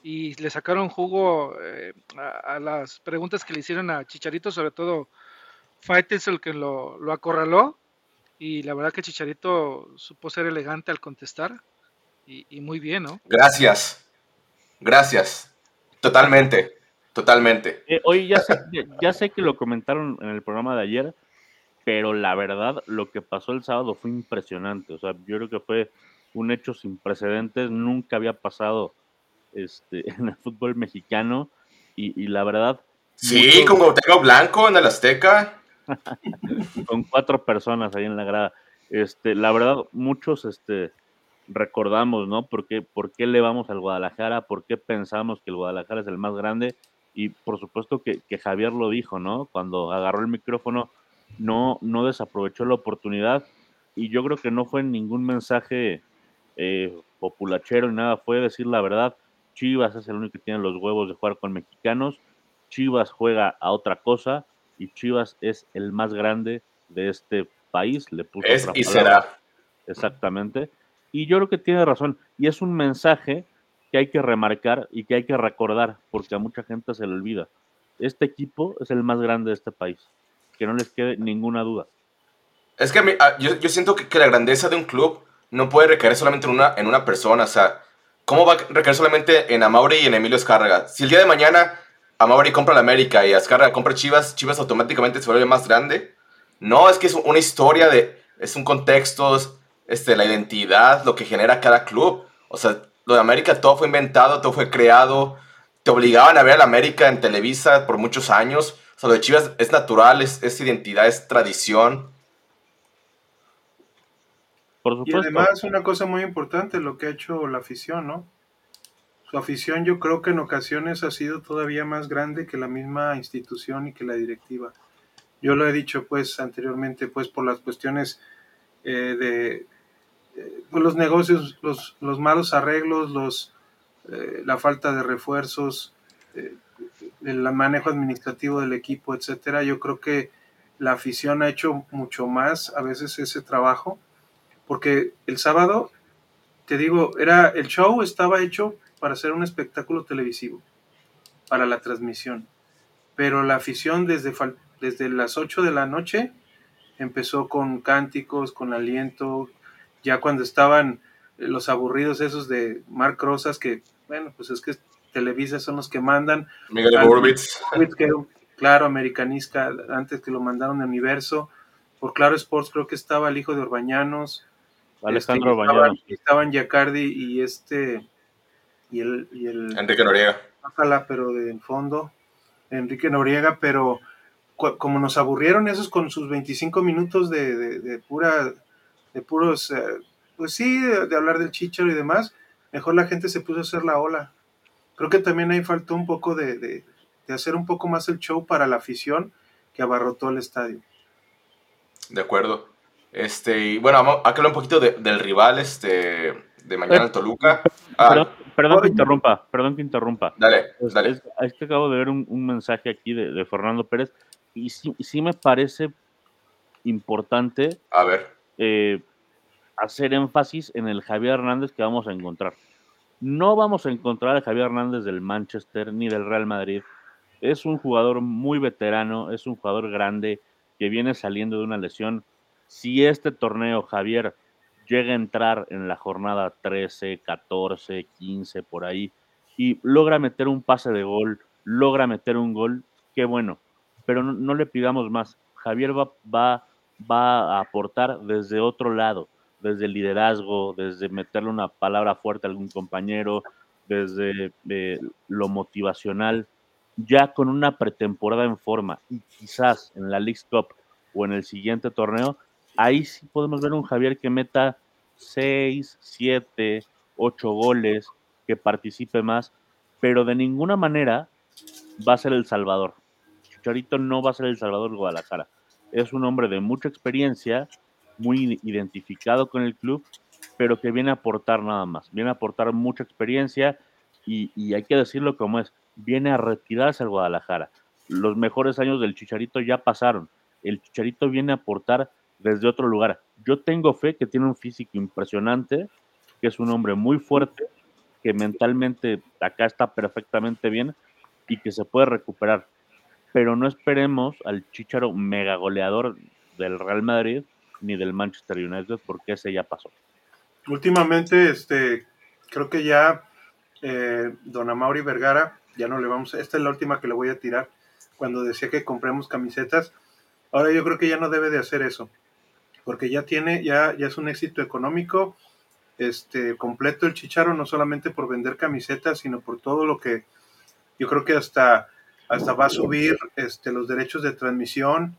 le sacaron jugo eh, a, las preguntas que le hicieron a Chicharito, sobre todo el que lo, lo acorraló y la verdad que Chicharito supo ser elegante al contestar y, muy bien, ¿no? Gracias, gracias, totalmente, totalmente. Eh, oye, ya sé, ya sé que lo comentaron en el programa de ayer, pero la verdad, lo que pasó el sábado fue impresionante. O sea, yo creo que fue un hecho sin precedentes, nunca había pasado este, en el fútbol mexicano y, la verdad... Sí, como tengo Blanco en el Azteca. con cuatro personas ahí en la grada. Este, la verdad, muchos este, recordamos, ¿no? ¿Por qué, ¿Por qué le vamos al Guadalajara? ¿Por qué pensamos que el Guadalajara es el más grande? Y por supuesto que, Javier lo dijo, ¿no? Cuando agarró el micrófono, no, no desaprovechó la oportunidad. Y yo creo que no fue ningún mensaje eh, populachero ni nada, fue decir la verdad. Chivas es el único que tiene los huevos de jugar con mexicanos. Chivas juega a otra cosa y Chivas es el más grande de este país. Le puso es y será. Exactamente. Y yo creo que tiene razón. Y es un mensaje que hay que remarcar y que hay que recordar, porque a mucha gente se le olvida. Este equipo es el más grande de este país. Que no les quede ninguna duda. Es que ah, yo, siento que, la grandeza de un club no puede recaer solamente en una, en una persona. O sea, ¿cómo va a recaer solamente en Amauri y en Emilio Escárraga? Si el día de mañana Amauri compra la América y Azcárraga compra Chivas, Chivas automáticamente se vuelve más grande. No, es que es una historia de, es un contexto, este, la identidad, lo que genera cada club. O sea, lo de América todo fue inventado, todo fue creado. Te obligaban a ver a la América en Televisa por muchos años. O sea, lo de Chivas es natural, es, es identidad, es tradición. Por supuesto. Y además una cosa muy importante, lo que ha hecho la afición, ¿no? Su afición yo creo que en ocasiones ha sido todavía más grande que la misma institución y que la directiva. Yo lo he dicho pues anteriormente pues por las cuestiones eh, de eh, pues, los negocios, los, los, malos arreglos, los, eh, la falta de refuerzos, el manejo administrativo del equipo, etcétera. Yo creo que la afición ha hecho mucho más a veces ese trabajo porque el sábado te digo, era el show estaba hecho para hacer un espectáculo televisivo, para la transmisión. Pero la afición desde, desde las 8 de la noche empezó con cánticos, con aliento, ya cuando estaban los aburridos esos de Mark Rosas, que bueno, pues es que Televisa son los que mandan. Miguel Borbitz. claro, americanista, antes que lo mandaron de Universo. Por Claro Sports creo que estaba el hijo de Orbañanos. Alejandro este, Orbañanos. estaban Yacardi y este y el, y el Enrique Noriega. Ojalá, pero de fondo, Enrique Noriega, pero como nos aburrieron esos con sus 25 minutos de, de, pura, de puros, eh, pues sí, de, hablar del chicharo y demás, mejor la gente se puso a hacer la ola. Creo que también ahí faltó un poco de, de, hacer un poco más el show para la afición que abarrotó el estadio. De acuerdo. Este, y bueno, vamos a hablar un poquito del rival, este, de mañana en Toluca. Ah, perdón, que interrumpa, perdón que interrumpa. Dale, dale. Es, que acabo de ver un, mensaje aquí de, Fernando Pérez y sí, me parece importante a ver. Eh, hacer énfasis en el Javier Hernández que vamos a encontrar. No vamos a encontrar al Javier Hernández del Manchester ni del Real Madrid. Es un jugador muy veterano, es un jugador grande que viene saliendo de una lesión. Si este torneo, Javier, llega a entrar en la jornada 13, 14, 15, por ahí, y logra meter un pase de gol, logra meter un gol, qué bueno, pero no, le pidamos más. Javier va, va, va a aportar desde otro lado, desde el liderazgo, desde meterle una palabra fuerte a algún compañero, desde eh, lo motivacional, ya con una pretemporada en forma y quizás en la League Cup o en el siguiente torneo ahí sí podemos ver un Javier que meta 6, 7, 8 goles, que participe más, pero de ninguna manera va a ser el Salvador. Chicharito no va a ser el Salvador Guadalajara. Es un hombre de mucha experiencia, muy identificado con el club, pero que viene a aportar nada más. Viene a aportar mucha experiencia y, hay que decirlo como es, viene a retirarse al Guadalajara. Los mejores años del Chicharito ya pasaron. El Chicharito viene a aportar desde otro lugar. Yo tengo fe que tiene un físico impresionante, que es un hombre muy fuerte, que mentalmente acá está perfectamente bien y que se puede recuperar. Pero no esperemos al Chicharo mega goleador del Real Madrid ni del Manchester United porque ese ya pasó. Últimamente, este, creo que ya eh, Don Amaury Vergara, ya no le vamos, esta es la última que le voy a tirar, cuando decía que compremos camisetas, ahora yo creo que ya no debe de hacer eso, porque ya tiene, ya, ya es un éxito económico, este, completo el Chicharo, no solamente por vender camisetas, sino por todo lo que yo creo que hasta, hasta va a subir este, los derechos de transmisión,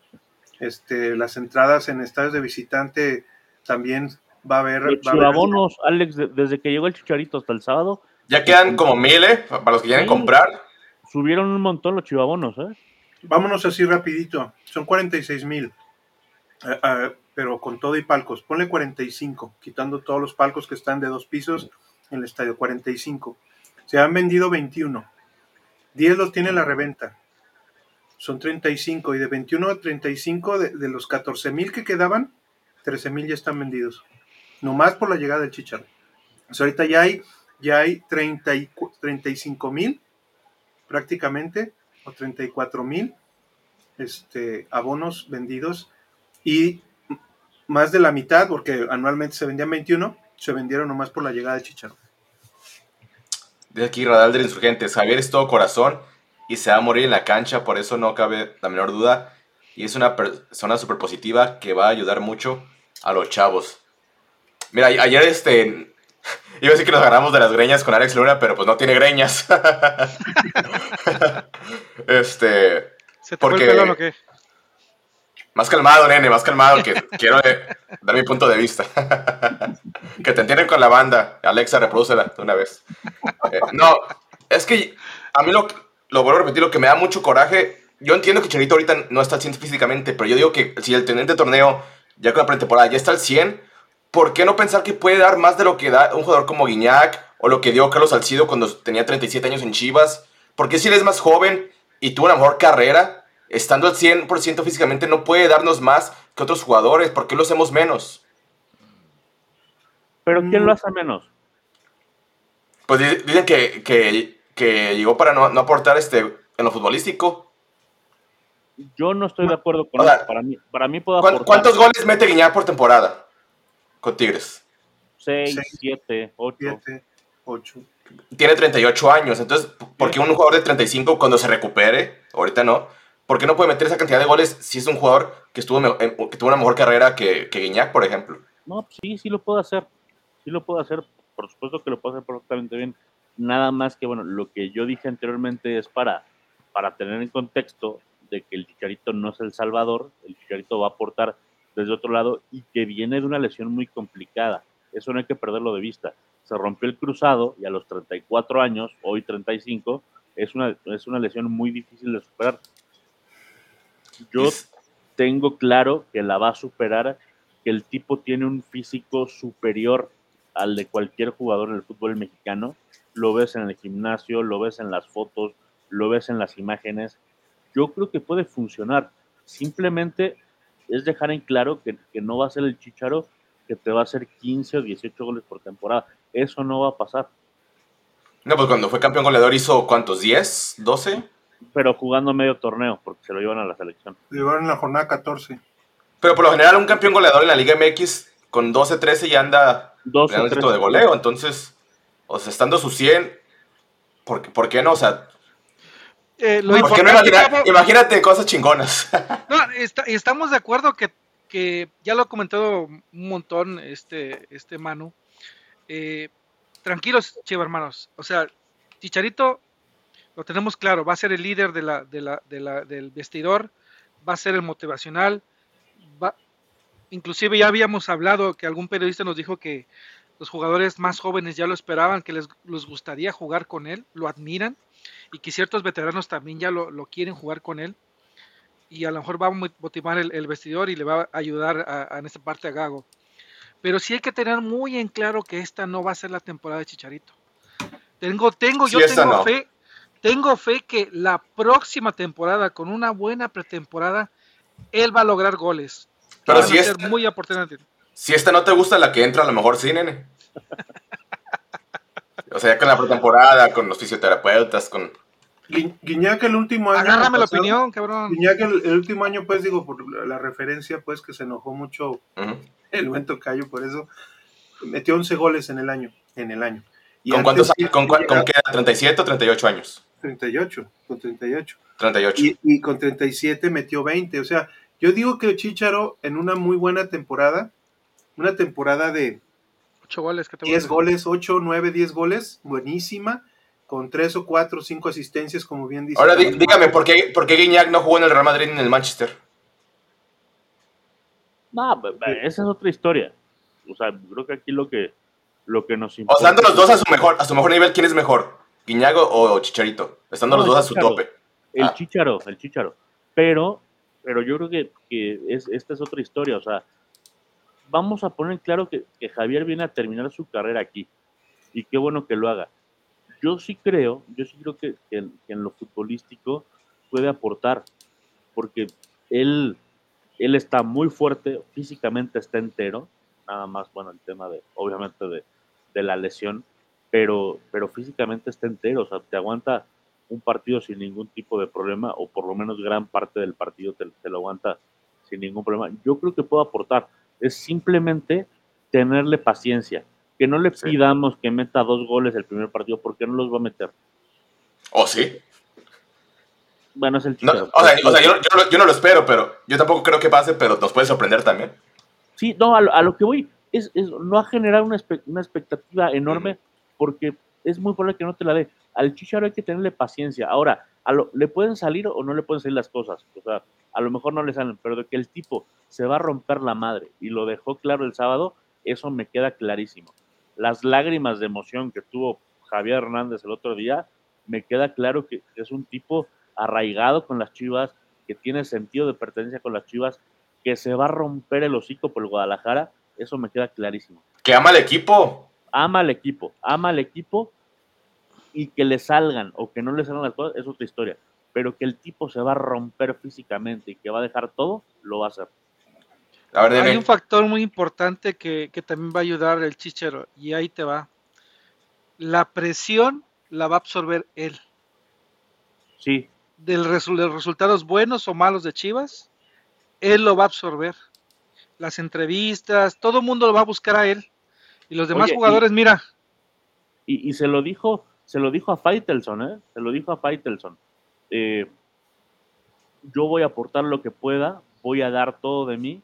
este, las entradas en estadios de visitante también va a haber. Los chivabonos, Alex, desde que llegó el Chicharito hasta el sábado. Ya quedan como mil, ¿eh? Para los que quieren comprar. Subieron un montón los chivabonos, ¿eh? Vámonos así rapidito. Son 46 mil. Eh, eh, pero con todo y palcos. Ponle 45, quitando todos los palcos que están de dos pisos en el estadio. 45. Se han vendido 21. 10 los tiene la reventa. Son 35. Y de 21 a 35, de, de los 14 mil que quedaban, 13 mil ya están vendidos. Nomás por la llegada del Chicharro. Ahorita ya hay, ya hay 30 y, 35 mil prácticamente, o 34 mil este, abonos vendidos. Y más de la mitad, porque anualmente se vendían 21, se vendieron nomás por la llegada del Chicharro. De aquí Radal de Insurgentes, Javier es todo corazón y se va a morir en la cancha, por eso no cabe la menor duda. Y es una persona súper positiva que va a ayudar mucho a los chavos. Mira, ayer este. Iba a decir que nos agarramos de las greñas con Alex Luna, pero pues no tiene greñas. este. ¿Se te porque... fue el pelo o qué? Más calmado, nene, más calmado, que quiero dar mi punto de vista. que te entienden con la banda. Alexa, reprodúcela de una vez. Eh, no, es que a mí lo, lo vuelvo a repetir, lo que me da mucho coraje. Yo entiendo que Charito ahorita no está al 100 físicamente, pero yo digo que si el tenente torneo, ya con la pretemporada, ya está al 100, ¿por qué no pensar que puede dar más de lo que da un jugador como Guiñac o lo que dio Carlos Salcido cuando tenía 37 años en Chivas? Porque si él es más joven y tuvo una mejor carrera, estando al 100% físicamente, no puede darnos más que otros jugadores. ¿Por qué lo hacemos menos? ¿Pero quién lo hace menos? Pues dicen que, que, llegó para no, aportar este, en lo futbolístico. Yo no estoy de acuerdo con eso. Para mí, para mí puedo aportar. ¿Cuántos goles mete Guiñar por temporada con Tigres? 6, 7, 8. 8. Tiene 38 años, entonces, ¿por qué un jugador de 35 cuando se recupere? Ahorita no ¿por qué no puede meter esa cantidad de goles si es un jugador que, estuvo, que tuvo una mejor carrera que, que Guiñac, por ejemplo? No, pues sí, sí lo puedo hacer. Sí lo puedo hacer. Por supuesto que lo puedo hacer perfectamente bien. Nada más que, bueno, lo que yo dije anteriormente es para, para tener en contexto de que el Chicharito no es el salvador, el Chicharito va a aportar desde otro lado y que viene de una lesión muy complicada. Eso no hay que perderlo de vista. Se rompió el cruzado y a los 34 años, hoy 35, es una, es una lesión muy difícil de superar. Yo tengo claro que la va a superar, que el tipo tiene un físico superior al de cualquier jugador en el fútbol mexicano. Lo ves en el gimnasio, lo ves en las fotos, lo ves en las imágenes. Yo creo que puede funcionar. Simplemente es dejar en claro que, que no va a ser el chicharo que te va a hacer 15 o 18 goles por temporada. Eso no va a pasar. No, pues cuando fue campeón goleador hizo cuántos, 10, 12? pero jugando medio torneo, porque se lo llevan a la selección. Lo llevaron en la jornada 14. Pero por lo general un campeón goleador en la Liga MX con 12-13 ya anda 12, en de goleo, entonces, o sea, estando su 100, ¿por, ¿por qué no? O sea, eh, lo ¿por qué no imagínate cosas chingonas? no, estamos de acuerdo que, que, ya lo ha comentado un montón este, este Manu. Eh, tranquilos, chivo hermanos. O sea, Chicharito lo tenemos claro, va a ser el líder de la, de la, de la, del vestidor, va a ser el motivacional, va, inclusive ya habíamos hablado que algún periodista nos dijo que los jugadores más jóvenes ya lo esperaban, que les, gustaría jugar con él, lo admiran y que ciertos veteranos también ya lo, lo quieren jugar con él. y a lo mejor va a motivar el, vestidor y le va a ayudar en esta parte a Gago. Pero sí hay que tener muy en claro que esta no va a ser la temporada de Chicharito. Tengo, tengo, yo tengo fe, tengo fe que la próxima temporada, con una buena pretemporada, él va a lograr goles. Pero si es muy importante. Si esta no te gusta, la que entra a lo mejor sí, nene. o sea, ya con la pretemporada, con los fisioterapeutas, con Guiñac el último año. Agárrame la opinión, cabrón. Guiñac el, último año, pues digo, por la referencia, pues que se enojó mucho el buen Tocayo, por eso metió 11 goles en el año. En el año. ¿Con cuántos años? ¿Con, con, qué ¿37 o 38 años? 38, con 38. 38. Y, y, con 37 metió 20. O sea, yo digo que Chicharo en una muy buena temporada, una temporada de 8 goles, ¿qué 10 goles, 8, 9, 10 goles, buenísima con tres o cuatro o cinco asistencias, como bien dice. Ahora dígame, ¿por qué, ¿por qué Guiñac no jugó en el Real Madrid ni en el Manchester? No, esa es otra historia. O sea, creo que aquí lo que, lo que nos importa. O estando los dos a su mejor, a su mejor nivel, ¿quién es mejor? ¿Guiñago o Chicharito? Estando los dos a su tope. El ah. Chicharo, el Chicharo. Pero, pero yo creo que, que es, esta es otra historia. O sea, vamos a poner claro que, que Javier viene a terminar su carrera aquí. Y qué bueno que lo haga yo sí creo, yo sí creo que, en, lo futbolístico puede aportar, porque él, él está muy fuerte, físicamente está entero, nada más, bueno, el tema de, obviamente, de, la lesión, pero, pero físicamente está entero, o sea, te aguanta un partido sin ningún tipo de problema, o por lo menos gran parte del partido te, te lo aguanta sin ningún problema. Yo creo que puede aportar, es simplemente tenerle paciencia que no le pidamos que meta dos goles el primer partido, porque no los va a meter. ¿O sí? Bueno, es el chico. o sea, yo, no lo espero, pero yo tampoco creo que pase, pero nos puede sorprender también. Sí, no, a lo, que voy es, no ha generado una, expectativa enorme porque es muy probable que no te la dé. Al Chicharo hay que tenerle paciencia. Ahora, a lo, le pueden salir o no le pueden salir las cosas. O sea, a lo mejor no le salen, pero de que el tipo se va a romper la madre y lo dejó claro el sábado, eso me queda clarísimo las lágrimas de emoción que tuvo Javier Hernández el otro día, me queda claro que es un tipo arraigado con las Chivas, que tiene sentido de pertenencia con las Chivas, que se va a romper el hocico por el Guadalajara, eso me queda clarísimo. Que ama al equipo. Ama al equipo, ama al equipo y que le salgan o que no le salgan las cosas es otra historia, pero que el tipo se va a romper físicamente y que va a dejar todo, lo va a hacer. Hay un factor muy importante que, también va a ayudar el Chichero, y ahí te va. La presión la va a absorber él. Sí. Del de los resultados buenos o malos de Chivas, él lo va a absorber. Las entrevistas, todo el mundo lo va a buscar a él. Y los demás jugadores, mira. Y, se lo dijo, se lo dijo a Faitelson, ¿eh? Se lo dijo a Faitelson. Eh, yo voy a aportar lo que pueda, voy a dar todo de mí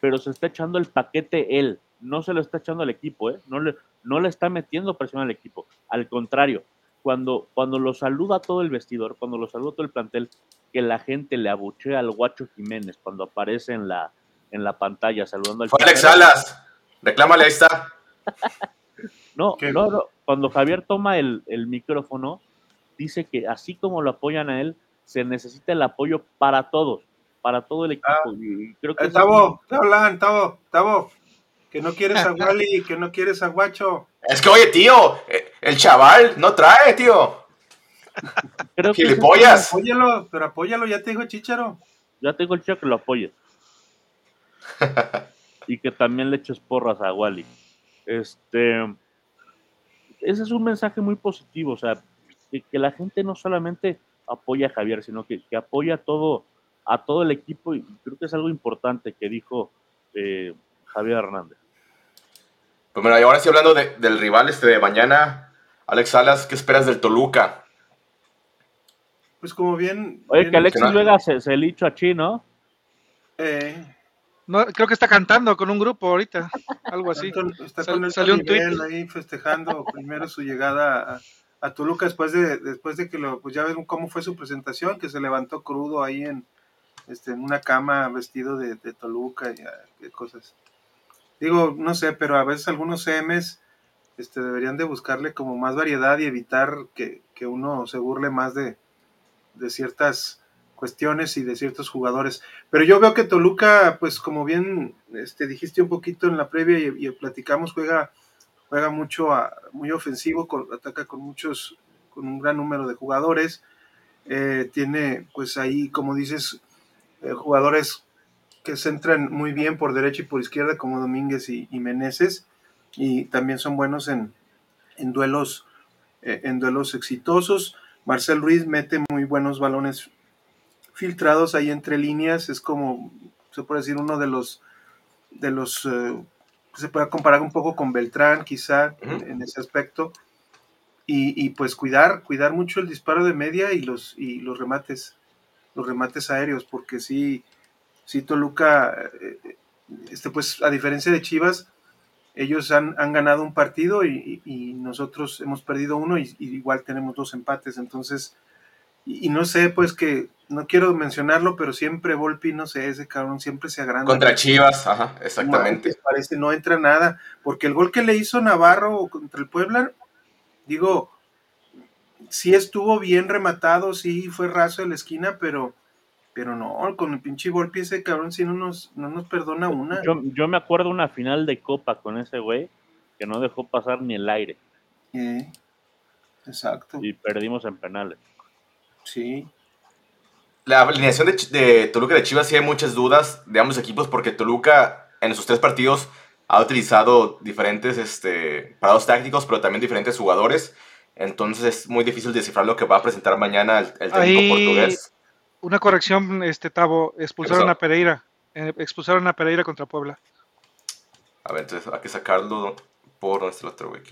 pero se está echando el paquete él, no se lo está echando al equipo, ¿eh? no, le, no le está metiendo presión al equipo, al contrario, cuando, cuando lo saluda todo el vestidor, cuando lo saluda todo el plantel, que la gente le abuchea al Guacho Jiménez cuando aparece en la, en la pantalla saludando al... Fue Alex Salas, reclámale, ahí está. no, no, no, cuando Javier toma el, el micrófono, dice que así como lo apoyan a él, se necesita el apoyo para todos para todo el equipo. Ah, creo que Tavo, te hablan, Tavo, Tavo, que no quieres a Wally, que no quieres a Guacho. Es que, oye, tío, eh, el chaval no trae, tío. Creo que Gilipollas. Apóyalo, pero apóyalo, ya te dijo Chicharo. Ya tengo el chico que lo apoye. y que también le eches porras a Wally. Este, ese es un mensaje muy positivo, o sea, que, la gente no solamente apoya a Javier, sino que, que apoya todo, a todo el equipo y creo que es algo importante que dijo eh, Javier Hernández. Pues mira, y ahora sí hablando del rival este de mañana, Alex Salas, ¿qué esperas del Toluca? Pues como bien... Oye, que Alexis Vega se, se le a Chino. Eh, no, creo que está cantando con un grupo ahorita, algo así. Está, con el salió un ahí festejando primero su llegada a, Toluca después de después de que lo pues ya ven cómo fue su presentación, que se levantó crudo ahí en, este, en una cama vestido de, Toluca y, ah, cosas. Digo, no sé, pero a veces algunos CMs este, deberían de buscarle como más variedad y evitar que, uno se burle más de, ciertas cuestiones y de ciertos jugadores. Pero yo veo que Toluca, pues como bien este, dijiste un poquito en la previa y, platicamos, juega, juega mucho, muy ofensivo, ataca con muchos, con un gran número de jugadores. Eh, tiene, pues ahí, como dices, eh, jugadores que se entran muy bien por derecha y por izquierda, como Domínguez y, y Meneses, y también son buenos en, en duelos, eh, en duelos exitosos. Marcel Ruiz mete muy buenos balones filtrados ahí entre líneas, es como, se puede decir, uno de los, de los, eh, se puede comparar un poco con Beltrán quizá en, ese aspecto. Y, y, pues cuidar, cuidar mucho el disparo de media y los, y los remates, los remates aéreos, porque sí, sí Toluca, eh, este pues a diferencia de Chivas, ellos han, ganado un partido y, nosotros hemos perdido uno y, igual tenemos dos empates. Entonces, y, no sé, pues que no quiero mencionarlo, pero siempre Volpi, no sé, ese cabrón siempre se agranda. Contra Chivas, ajá, exactamente. parece, no entra nada, porque el gol que le hizo Navarro contra el Puebla, digo, sí estuvo bien rematado, sí fue raso de la esquina, pero pero no, con el pinche golpe ese cabrón si no nos, no nos perdona una. Yo, yo me acuerdo una final de copa con ese güey que no dejó pasar ni el aire. exacto. Y perdimos en penales. Sí. La alineación de, de, Toluca de Chivas sí hay muchas dudas de ambos equipos porque Toluca en sus tres partidos ha utilizado diferentes este, parados tácticos, pero también diferentes jugadores. Entonces es muy difícil descifrar lo que va a presentar mañana el, el técnico portugués. Una corrección, este Tavo, expulsaron a Pereira, eh, expulsaron a Pereira contra Puebla. A ver, entonces hay que sacarlo por nuestro otro güey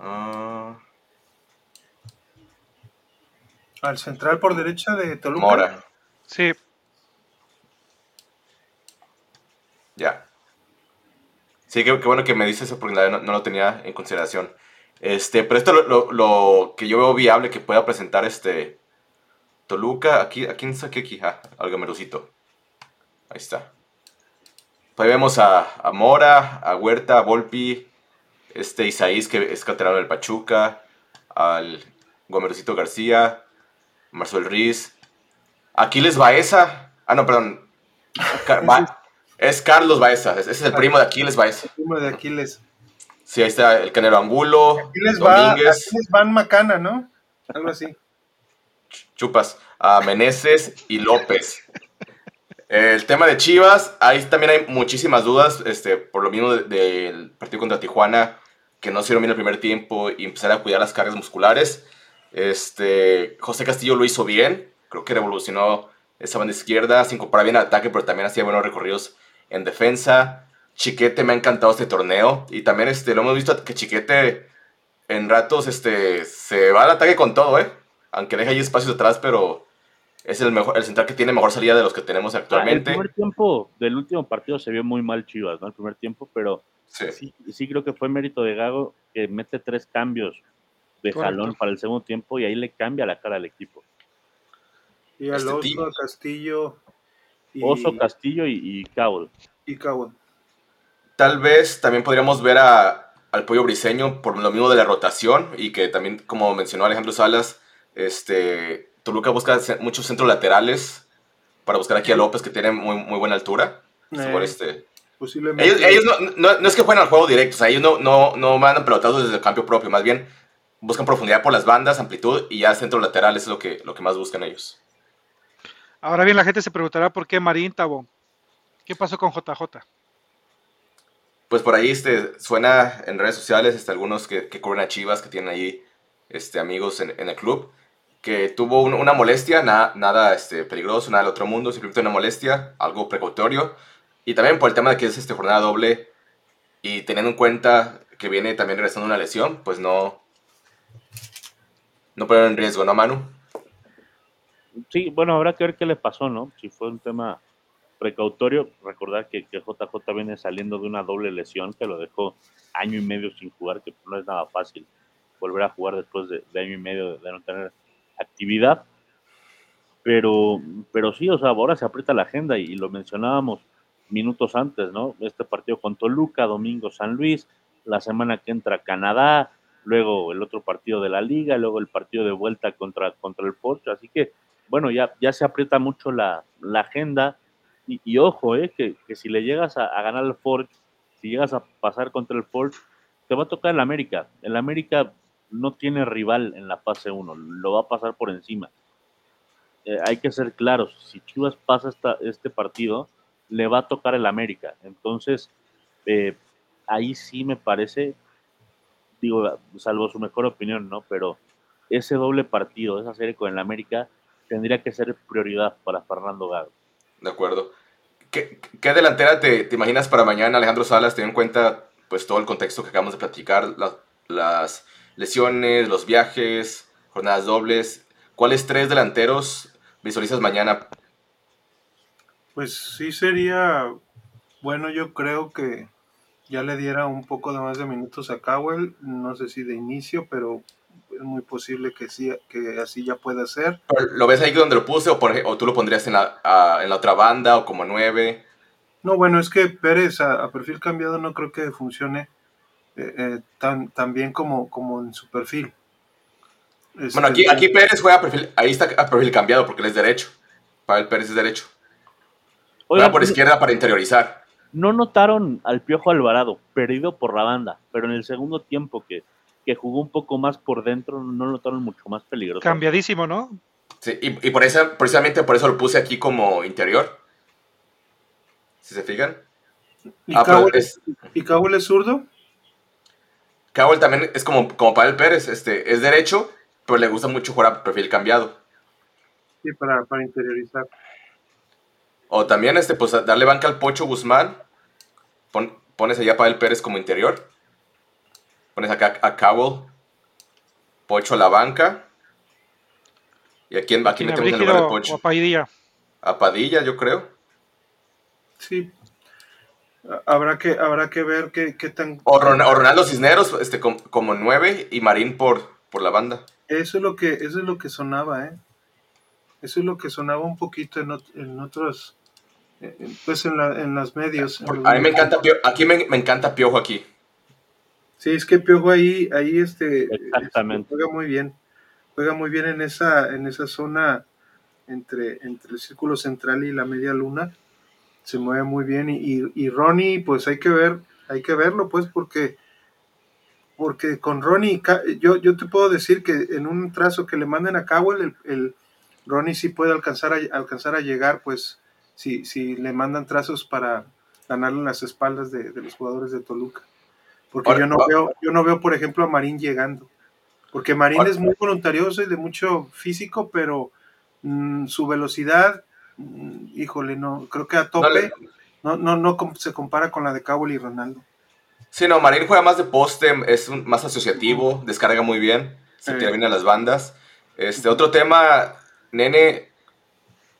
ah. Al central por derecha de Toluca. Mora. Sí. Ya. Sí, qué, bueno que me dices eso porque no, no, lo tenía en consideración. Este, pero esto lo, lo, que yo veo viable que pueda presentar este Toluca, aquí, ¿a quién saqué aquí? Ah, al Gamerucito. Ahí está. Ahí vemos a, a, Mora, a Huerta, a Volpi, este Isaías que es caterano del Pachuca, al Gomerucito García, Marcel Riz, Aquiles Baeza, ah no, perdón, es Carlos Baeza, ese es el primo de Aquiles Baeza. El primo de Aquiles. Sí, ahí está el Canero Angulo. Aquí les, va, aquí les van Macana, ¿no? Algo así. Chupas. A Meneses y López. El tema de Chivas, ahí también hay muchísimas dudas, este, por lo mismo del partido contra Tijuana, que no se bien el primer tiempo y empezar a cuidar las cargas musculares. Este, José Castillo lo hizo bien, creo que revolucionó esa banda izquierda, sin comparar bien al ataque, pero también hacía buenos recorridos en defensa. Chiquete me ha encantado este torneo. Y también este, lo hemos visto que Chiquete en ratos este, se va al ataque con todo, ¿eh? Aunque deja ahí espacios atrás, pero es el mejor, el central que tiene mejor salida de los que tenemos actualmente. el primer tiempo del último partido se vio muy mal Chivas, ¿no? El primer tiempo, pero sí, sí, creo que fue mérito de Gago que mete tres cambios de jalón para el segundo tiempo y ahí le cambia la cara al equipo. Y al este Oso, Castillo. Oso, Castillo y, y Cabo. Y Cabo. Tal vez también podríamos ver a, al pollo briseño por lo mismo de la rotación y que también, como mencionó Alejandro Salas, este, Toluca busca muchos centros laterales para buscar aquí a López que tiene muy, muy buena altura. Eh, este, ellos, no, no, es que jueguen al juego directo, o sea, ellos no, no, no mandan pelotados desde el cambio propio, más bien buscan profundidad por las bandas, amplitud y ya centros laterales es lo que, lo que más buscan ellos. Ahora bien, la gente se preguntará por qué Marín Tabo. ¿Qué pasó con JJ? pues por ahí este, suena en redes sociales este, algunos que, que cubren a Chivas, que tienen ahí este, amigos en, el club, que tuvo una molestia, nada este, peligroso, nada del otro mundo, simplemente una molestia, algo precautorio. Y también por el tema de que es este, jornada doble y teniendo en cuenta que viene también regresando una lesión, pues no, no ponen en riesgo, ¿no, Manu? Sí, bueno, habrá que ver qué le pasó, ¿no? Si fue un tema precautorio, recordar que, que, JJ viene saliendo de una doble lesión que lo dejó año y medio sin jugar, que no es nada fácil volver a jugar después de, año y medio de, no tener actividad. Pero, pero sí, o sea, ahora se aprieta la agenda y, lo mencionábamos minutos antes, ¿no? Este partido con Toluca, domingo San Luis, la semana que entra Canadá, luego el otro partido de la liga, luego el partido de vuelta contra, contra el Forge, así que bueno, ya, ya se aprieta mucho la, agenda y, ojo, eh, que, si le llegas a, ganar el Forge, si llegas a pasar contra el Forge, te va a tocar el América. El América no tiene rival en la fase 1, lo va a pasar por encima. Eh, hay que ser claros, si Chivas pasa esta, este partido, le va a tocar el América. Entonces, eh, ahí sí me parece, digo, salvo su mejor opinión, ¿no? Pero ese doble partido, esa serie con el América, tendría que ser prioridad para Fernando Gago. De acuerdo. ¿Qué, delantera te, imaginas para mañana, Alejandro Salas, teniendo en cuenta pues todo el contexto que acabamos de platicar, las lesiones, los viajes, jornadas dobles? ¿Cuáles tres delanteros visualizas mañana? Pues sí sería bueno, yo creo que ya le diera un poco de más de minutos a Cowell, no sé si de inicio, pero es muy posible que sí, que así ya pueda ser. ¿Lo ves ahí donde lo puse o, o tú lo pondrías en la, en la, otra banda o como nueve? No, bueno, es que Pérez a, perfil cambiado no creo que funcione eh, eh, tan, tan bien como, como en su perfil. bueno, aquí, aquí Pérez juega a perfil, ahí está a perfil cambiado porque él es derecho. Para el Pérez es derecho. Juega por izquierda para interiorizar no notaron al Piojo Alvarado perdido por la banda, pero en el segundo tiempo que, que jugó un poco más por dentro, no notaron mucho más peligroso. Cambiadísimo, ¿no? Sí, y, por eso, precisamente por eso lo puse aquí como interior. Si se fijan. ¿Y, ah, es, zurdo? Cowell también es como, como Pavel Pérez, este, es derecho, pero le gusta mucho jugar a perfil cambiado. Sí, para, para interiorizar. O también este, pues, darle banca al Pocho Guzmán. Pones allá a Pavel Pérez como interior. Pones acá a Cowell. Pocho a la banca. ¿Y a quién, aquí metemos en lugar de Pocho? A Padilla. A Padilla, yo creo. Sí. Habrá que, habrá que ver qué, tan... O, Ronaldo Cisneros este, como, nueve y Marín por, por la banda. Eso es lo que, eso es lo que sonaba, ¿eh? Eso es lo que sonaba un poquito en, en otros, pues en, la, en las medios. a mí me encanta Piojo, aquí me, encanta Piojo aquí. Sí, es que Piojo ahí, ahí este, juega muy bien, juega muy bien en esa, en esa zona entre, entre el círculo central y la media luna, se mueve muy bien y, y, Ronnie, pues hay que ver, hay que verlo, pues porque porque con Ronnie, yo, yo te puedo decir que en un trazo que le manden a Cowell, el, el Ronnie sí puede alcanzar a, alcanzar a llegar, pues, si, si le mandan trazos para ganarle las espaldas de, los jugadores de Toluca. Porque yo no veo, yo no veo, por ejemplo, a Marín llegando. Porque Marín es muy voluntarioso y de mucho físico, pero mm, su velocidad, mm, híjole, no, creo que a tope no, no, no, se compara con la de Cabo y Ronaldo. Sí, no, Marín juega más de poste, es más asociativo, descarga muy bien, se eh. bien a las bandas. Este, otro tema, Nene,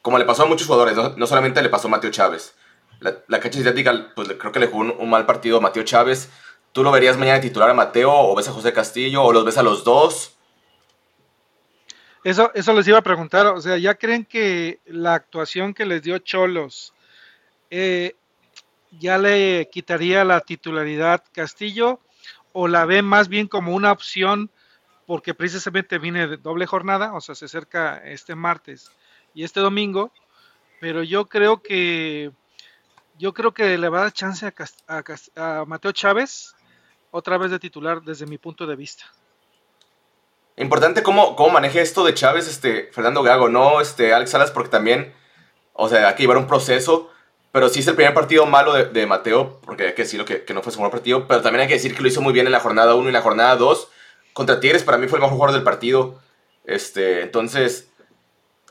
como le pasó a muchos jugadores, no, solamente le pasó a Mateo Chávez. La, la cancha sintética, pues creo que le jugó un, mal partido a Mateo Chávez. ¿Tú lo verías mañana titular a Mateo o ves a José Castillo o los ves a los dos? Eso, eso les iba a preguntar, o sea, ¿ya creen que la actuación que les dio Cholos eh, ya le quitaría la titularidad Castillo o la ven más bien como una opción porque precisamente viene de doble jornada, o sea, se acerca este martes y este domingo, pero yo creo que yo creo que le va a dar chance a, Mateo Chávez otra vez de titular desde mi punto de vista. Importante cómo, cómo maneje esto de Chávez, este, Fernando Gago, no este, Alex Salas, porque también, o sea, hay que llevar un proceso, pero sí es el primer partido malo de, Mateo, porque hay que decirlo que, no fue su buen partido, pero también hay que decir que lo hizo muy bien en la jornada 1 y la jornada 2, contra Tigres para mí fue el mejor jugador del partido. Este, entonces,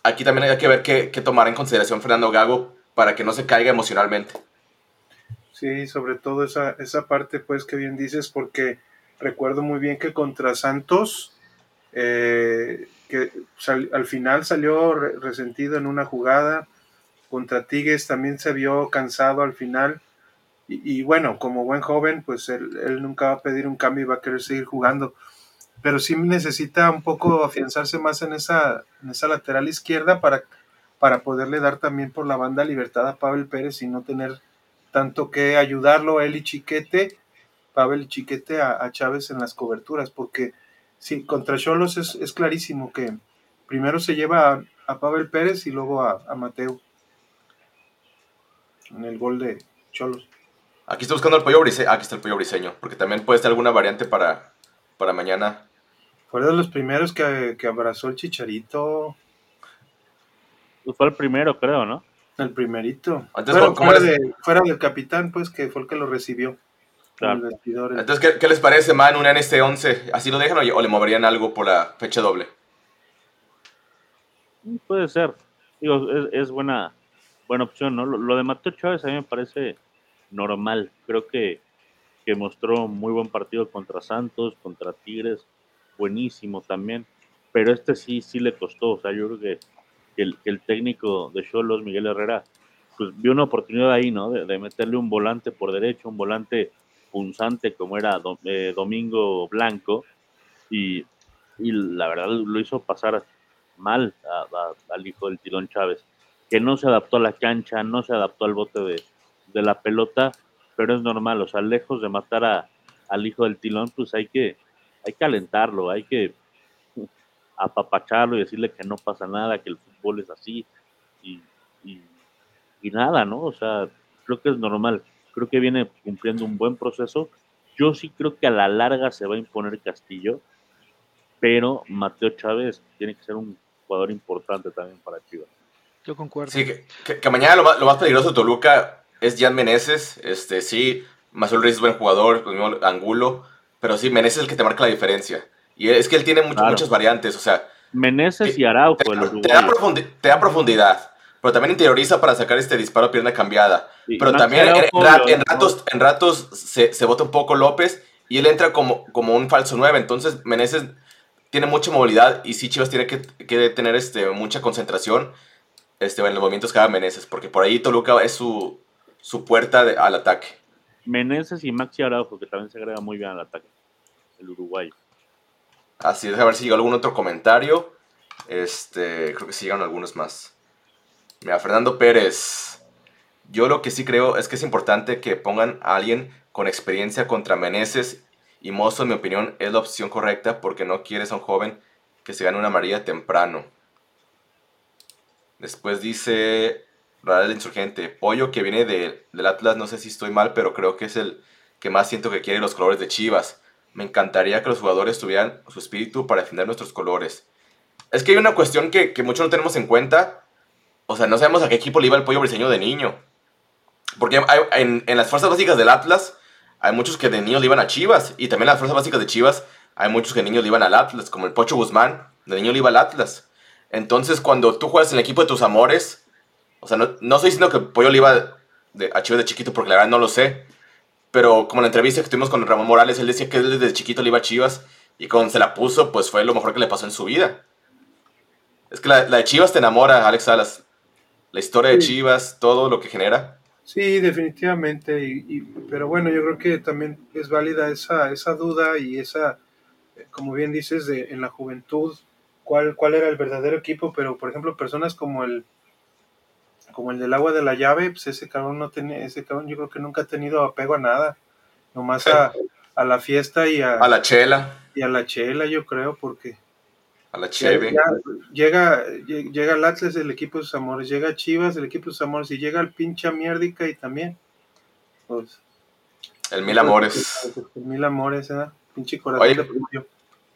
aquí también hay que ver qué, tomar en consideración Fernando Gago para que no se caiga emocionalmente. Sí, sobre todo esa, esa parte, pues, que bien dices, porque recuerdo muy bien que contra Santos, eh, que al final salió resentido en una jugada, contra Tigres también se vio cansado al final, y, bueno, como buen joven, pues él, él, nunca va a pedir un cambio y va a querer seguir jugando pero sí necesita un poco afianzarse más en esa, en esa lateral izquierda para, para poderle dar también por la banda libertad a Pavel Pérez y no tener tanto que ayudarlo él y Chiquete Pavel Chiquete a, a Chávez en las coberturas, porque sí, contra Cholos es, es clarísimo que primero se lleva a, a Pavel Pérez y luego a, a Mateo en el gol de Cholos. Aquí estoy buscando el pollo briseño. Aquí está el pollo briseño. Porque también puede estar alguna variante para, para mañana. Fue de los primeros que, que abrazó el chicharito. Pues fue el primero, creo, ¿no? El primerito. Entonces, fuera, ¿cómo- cómo fuera les- de- fuera del capitán, pues, que fue el que lo recibió. Claro. En. Entonces, ¿qué, qué les parece, man? Un NST11. ¿Así lo dejan o, o le moverían algo por la fecha doble? Mm, Puede ser. Digo, es, es buena, buena opción, ¿no? Lo, lo de Mateo Chávez a mí me parece normal. Creo que, que mostró muy buen partido contra Santos, contra Tigres, buenísimo también. Pero este sí, sí le costó. O sea, yo creo que, el, el técnico de Cholos, Miguel Herrera, pues vio una oportunidad ahí, ¿no? De, meterle un volante por derecho, un volante punzante como era eh, Domingo Blanco. Y, la verdad lo hizo pasar mal a- al hijo del Tilón Chávez, que no se adaptó a la cancha, no se adaptó al bote de, de la pelota, pero es normal, o sea, lejos de matar a, al hijo del Tilón, pues hay que, hay que alentarlo, hay que apapacharlo y decirle que no pasa nada, que el fútbol es así, y, y, y nada, ¿no? O sea, creo que es normal, creo que viene cumpliendo un buen proceso. Yo sí creo que a la larga se va a imponer Castillo, pero Mateo Chávez tiene que ser un jugador importante también para Chivas. Yo concuerdo. Sí, que, que- que mañana lo más, lo más peligroso de Toluca es Jan Meneses. Este, sí, Mazuel Reyes es buen jugador, mismo Angulo. Pero sí, Meneses es el que te marca la diferencia. Y es que él tiene mucho- Claro. muchas variantes. O sea, Meneses y Araujo, te, el te da te da profundidad. Pero también interioriza para sacar este disparo a pierna cambiada. Pero también en, ratos, en ratos se, se bota un poco López y él entra como, como un falso 9. Entonces Meneses tiene mucha movilidad y sí Chivas tiene que, que tener este, mucha concentración este, en los movimientos que haga Meneses. Porque por ahí Toluca es su, su puerta de- al ataque. Meneses y Maxi Araujo, que también se agrega muy bien al ataque. El uruguayo. Así es, a ver si llegó algún otro comentario. Este, creo que sí algunos más. Mira, Fernando Pérez. Yo lo que sí creo es que es importante que pongan a alguien con experiencia contra Meneses. Y Mozo, en mi opinión, es la opción correcta porque no quieres a un joven que se gane una amarilla temprano. Después dice Radal Insurgente. Pollo que viene de- del Atlas, no sé si estoy mal, pero creo que es el que más siento que quiere los colores de Chivas. Me encantaría que los jugadores tuvieran su espíritu para defender nuestros colores. Es que hay una cuestión que, que muchos no tenemos en cuenta. O sea, no sabemos a qué equipo le iba el pollo briseño de niño. Porque en, en las fuerzas básicas del Atlas hay muchos que de niños le iban a Chivas. Y también en las fuerzas básicas de Chivas hay muchos que de niños le iban al Atlas. Como el Pocho Guzmán, de niño le iba al Atlas. Entonces, cuando tú juegas en el equipo de tus amores, o sea, no, no estoy diciendo que pollo le iba de, a Chivas de chiquito, porque la verdad no lo sé. Pero como en la entrevista que tuvimos con Ramón Morales, él decía que él desde chiquito le iba a Chivas. Y cuando se la puso, pues fue lo mejor que le pasó en su vida. Es que la, la de Chivas te enamora, Alex Salas. La historia de. Chivas, todo lo que genera. Sí, definitivamente. Y, y- pero bueno, yo creo que también es válida esa, esa duda y esa, como bien dices, de, en la juventud, cuál, cuál era el verdadero equipo. Pero, por ejemplo, personas como el como el del agua de la llave, pues ese cabrón no tiene, ese cabrón yo creo que nunca ha tenido apego a nada. Nomás a, a la fiesta y a, A la chela, y a la chela, yo creo, porque a la cheve. llega, lle- llega el Atlas, el equipo de sus amores, llega Chivas, el equipo de sus amores, y llega el pinche Mierdica y también. Pues, El mil amores. el mil amores, ¿eh? Pinche corazón Oye. de.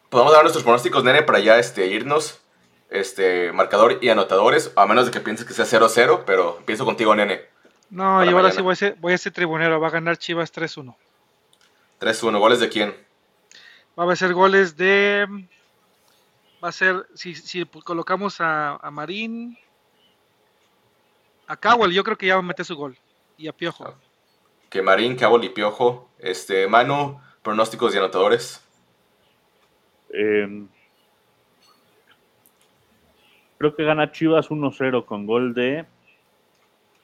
Podemos dar nuestros pronósticos, nene, para ya este, irnos. Este, marcador y anotadores. A menos de que pienses que sea 0-0, pero empiezo contigo, nene. No, Para y ahora sí voy a, ser, voy a ser tribunero. Va a ganar Chivas 3-1. 3-1. ¿Goles de quién? Va a ser goles de. Va a ser. Si, si colocamos a, a Marín. A Cowell, yo creo que ya va a meter su gol. Y a Piojo. Que Marín, Cabo y Piojo. Este, Manu, pronósticos y anotadores. Eh, creo que gana Chivas 1-0 con gol de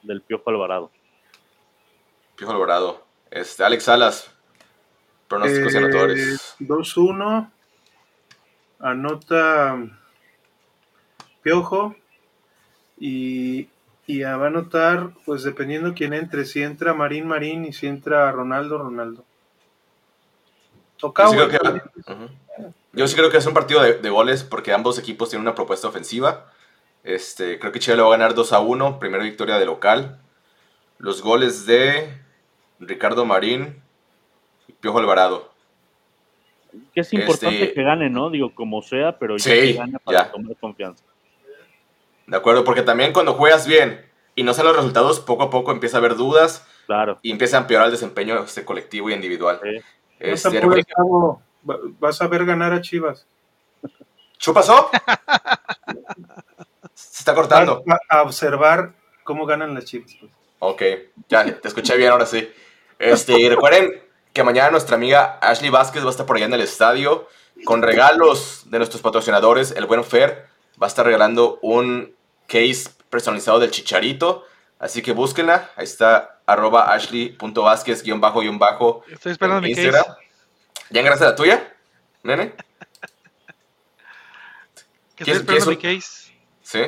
del Piojo Alvarado. Piojo Alvarado. Este, Alex Salas, pronósticos y Eh, anotadores. 2-1. Anota Piojo. Y, y va a anotar, pues dependiendo quién entre. Si entra Marín, Marín. Y si entra Ronaldo, Ronaldo. Tocaba, Yo sí, creo que. Yo sí creo que es un partido de, de goles porque ambos equipos tienen una propuesta ofensiva. Este, creo que Chivas le va a ganar 2 a 1, primera victoria de local. Los goles de Ricardo Marín y Piojo Alvarado. Que es importante Este- que gane, ¿no? Digo, como sea, pero ya Sí, que gane para ya. tomar confianza. De acuerdo, porque también cuando juegas bien y no salen los resultados, poco a poco empieza a haber dudas Claro. y empieza a empeorar el desempeño este, colectivo y individual. Sí. No Este, apures, Gabo. Va- Vas a ver ganar a Chivas. ¿Chu pasó? Se está cortando. Vas a observar cómo ganan las Chivas. pues. Ok, ya te escuché bien ahora sí. Este, y recuerden que mañana nuestra amiga Ashley Vázquez va a estar por allá en el estadio con regalos de nuestros patrocinadores. El buen Fer va a estar regalando un case personalizado del chicharito. Así que búsquenla. Ahí está arroba ashley.vázquez guion bajo guion bajo Estoy esperando mi Instagram. case. ¿Ya engrasaste la tuya, nene? Que ¿Quieres- estoy esperando mi case. Sí.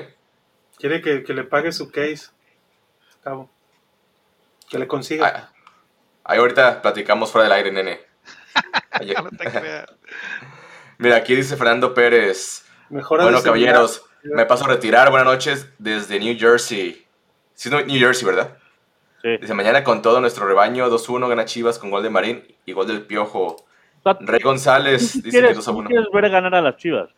Quiere que, que le pague su case. Cabo. Que le consiga. Ah, Ahí ahorita platicamos fuera del aire, nene. No te. Mira, aquí dice Fernando Pérez. Mejora Bueno, caballeros, me paso a retirar. Buenas noches desde New Jersey. Sí, New Jersey, ¿verdad? Sí. Dice, mañana con todo nuestro rebaño, 2-1 gana Chivas con gol de Marín y gol del Piojo. Rey González ¿Tú dice que quieres, 2 a tú 1. quieres ver ganar a las chivas?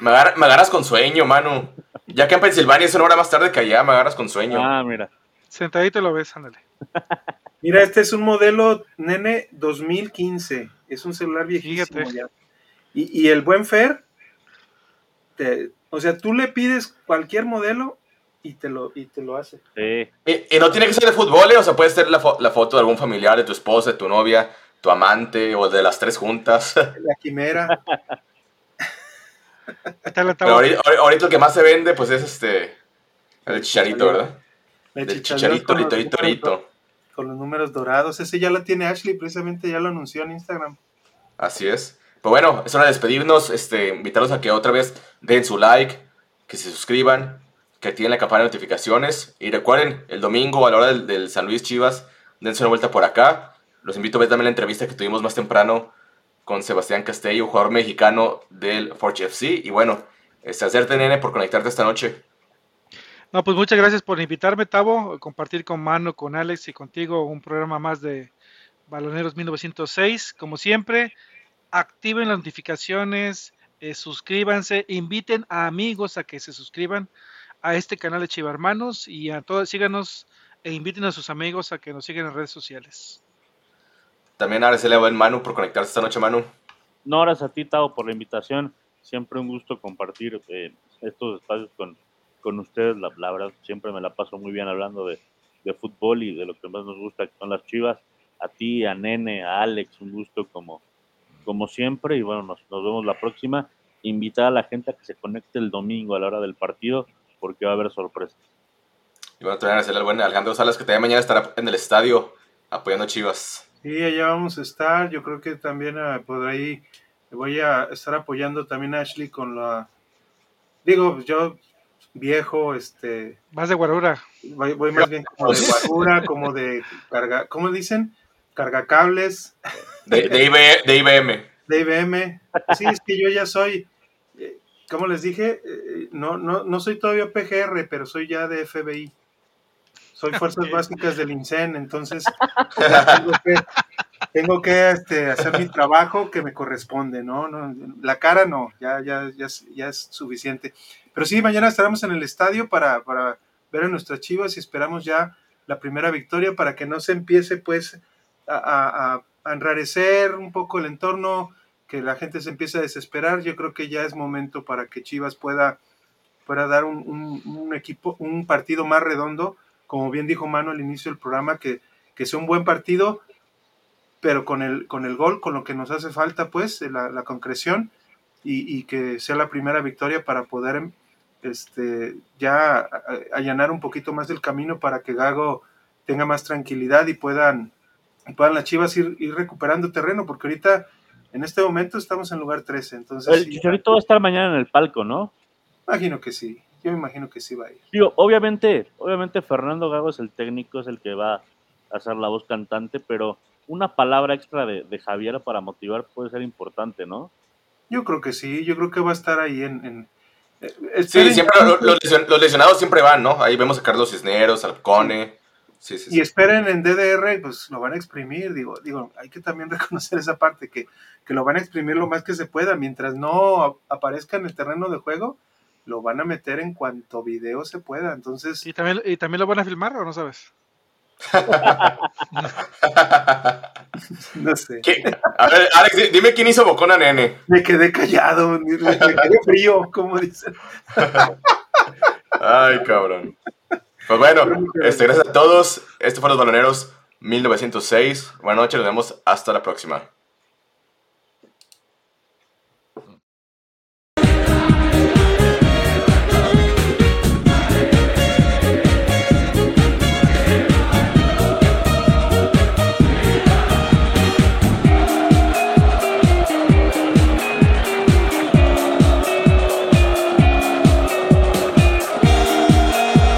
Me, agar- me agarras con sueño, mano. Ya que en Pensilvania es una hora más tarde que allá, me agarras con sueño. Ah, mira. Sentadito lo ves, ándale. Mira, este es un modelo Nene 2015. Es un celular viejísimo ya. Y, y el buen Fer, te- o sea, tú le pides cualquier modelo y te lo, y te lo hace. Sí. Y, y no tiene que ser de fútbol, ¿eh? o sea, puede ser la, fo- la foto de algún familiar, de tu esposa, de tu novia, tu amante o de las tres juntas. La quimera. Ahí está la Pero tabla. ahorita, ahorita lo que más se vende, pues es este. El chicharito, ¿verdad? el chicharito chicharito, con los rito, rito, números- rito. Con los números dorados. Ese ya lo tiene Ashley, precisamente ya lo anunció en Instagram. Así es. Pues bueno, es hora de despedirnos. Este, invitarlos a que otra vez den su like, que se suscriban, que activen la campana de notificaciones. Y recuerden, el domingo a la hora del, San Luis Chivas, dense una vuelta por acá. Los invito a ver también la entrevista que tuvimos más temprano con Sebastián Castello, jugador mexicano del Forge FC. Y bueno, este, hacerte, nene, por conectarte esta noche. No, pues muchas gracias por invitarme, Tavo, compartir con Mano, con Alex y contigo un programa más de Baloneros 1906. Como siempre, activen las notificaciones, eh, suscríbanse, inviten a amigos a que se suscriban a este canal de Chiva Hermanos y a todos, síganos e inviten a sus amigos a que nos sigan en redes sociales. También agradecerle a buen Manu por conectarse esta noche, Manu. No, gracias a ti, Tao, por la invitación. Siempre un gusto compartir eh, estos espacios con, con ustedes. La, la verdad, siempre me la paso muy bien hablando de, de fútbol y de lo que más nos gusta, que son las chivas. A ti, a Nene, a Alex, un gusto como, como siempre. Y bueno, nos, nos vemos la próxima. Invitar a la gente a que se conecte el domingo a la hora del partido, porque va a haber sorpresas. Y bueno, también agradecerle al buen Alejandro Salas, que también mañana estará en el estadio apoyando a Chivas. Sí, allá vamos a estar. Yo creo que también ah, por ahí voy a estar apoyando también a Ashley con la. Digo, yo viejo, este. Más de guarura. Voy, voy más bien como de guardura, como de carga. ¿Cómo dicen? Cargacables, De, de, IB de IBM. de IBM. Sí, es que yo ya soy. Eh, como les dije, eh, no, no, no soy todavía PGR, pero soy ya de FBI. Soy Fuerzas. Básicas del INSEN, entonces tengo que, tengo que este, hacer mi trabajo que me corresponde, ¿no? no la cara no, ya, ya, ya, es- ya es suficiente. Pero sí, mañana estaremos en el estadio para, para ver a nuestras chivas y esperamos ya la primera victoria para que no se empiece pues a, a- a- a enrarecer un poco el entorno, que la gente se empiece a desesperar. Yo creo que ya es momento para que Chivas pueda, pueda dar un, un- un equipo, un partido más redondo, como bien dijo Mano al inicio del programa, que, que sea un buen partido, pero con el, con el gol, con lo que nos hace falta, pues, la, la concreción, y, y que sea la primera victoria para poder este, ya allanar un poquito más el camino para que Gago tenga más tranquilidad y puedan, puedan las Chivas ir, ir recuperando terreno, porque ahorita, en este momento, estamos en lugar 13, entonces El sí, Chicharito va a estar mañana en el palco, ¿no? imagino que sí, yo me imagino que sí va a ir. Digo, obviamente, obviamente Fernando Gago es el técnico, es el que va a hacer la voz cantante, pero una palabra extra de, de Javier para motivar puede ser importante, ¿no? Yo creo que sí, yo creo que va a estar ahí en... en eh, Sí, siempre lesion- los lesionados siempre van, ¿no? Ahí vemos a Carlos Cisneros, al Cone. Sí, sí, Y sí. esperen en DDR, pues lo van a exprimir, digo, digo, hay que también reconocer esa parte, que, que lo van a exprimir lo más que se pueda, mientras no aparezca en el terreno de juego, lo van a meter en cuanto video se pueda, entonces, ¿Y también, ¿Y también lo van a filmar o no sabes? no sé, ¿Qué? A ver, Alex, di- dime quién hizo Bocona Nene. me quedé callado, me quedé frío, como dicen. Ay, cabrón. Pues bueno, este, gracias a todos. Este fue Los Baloneros 1906. Buenas noches, nos vemos hasta la próxima.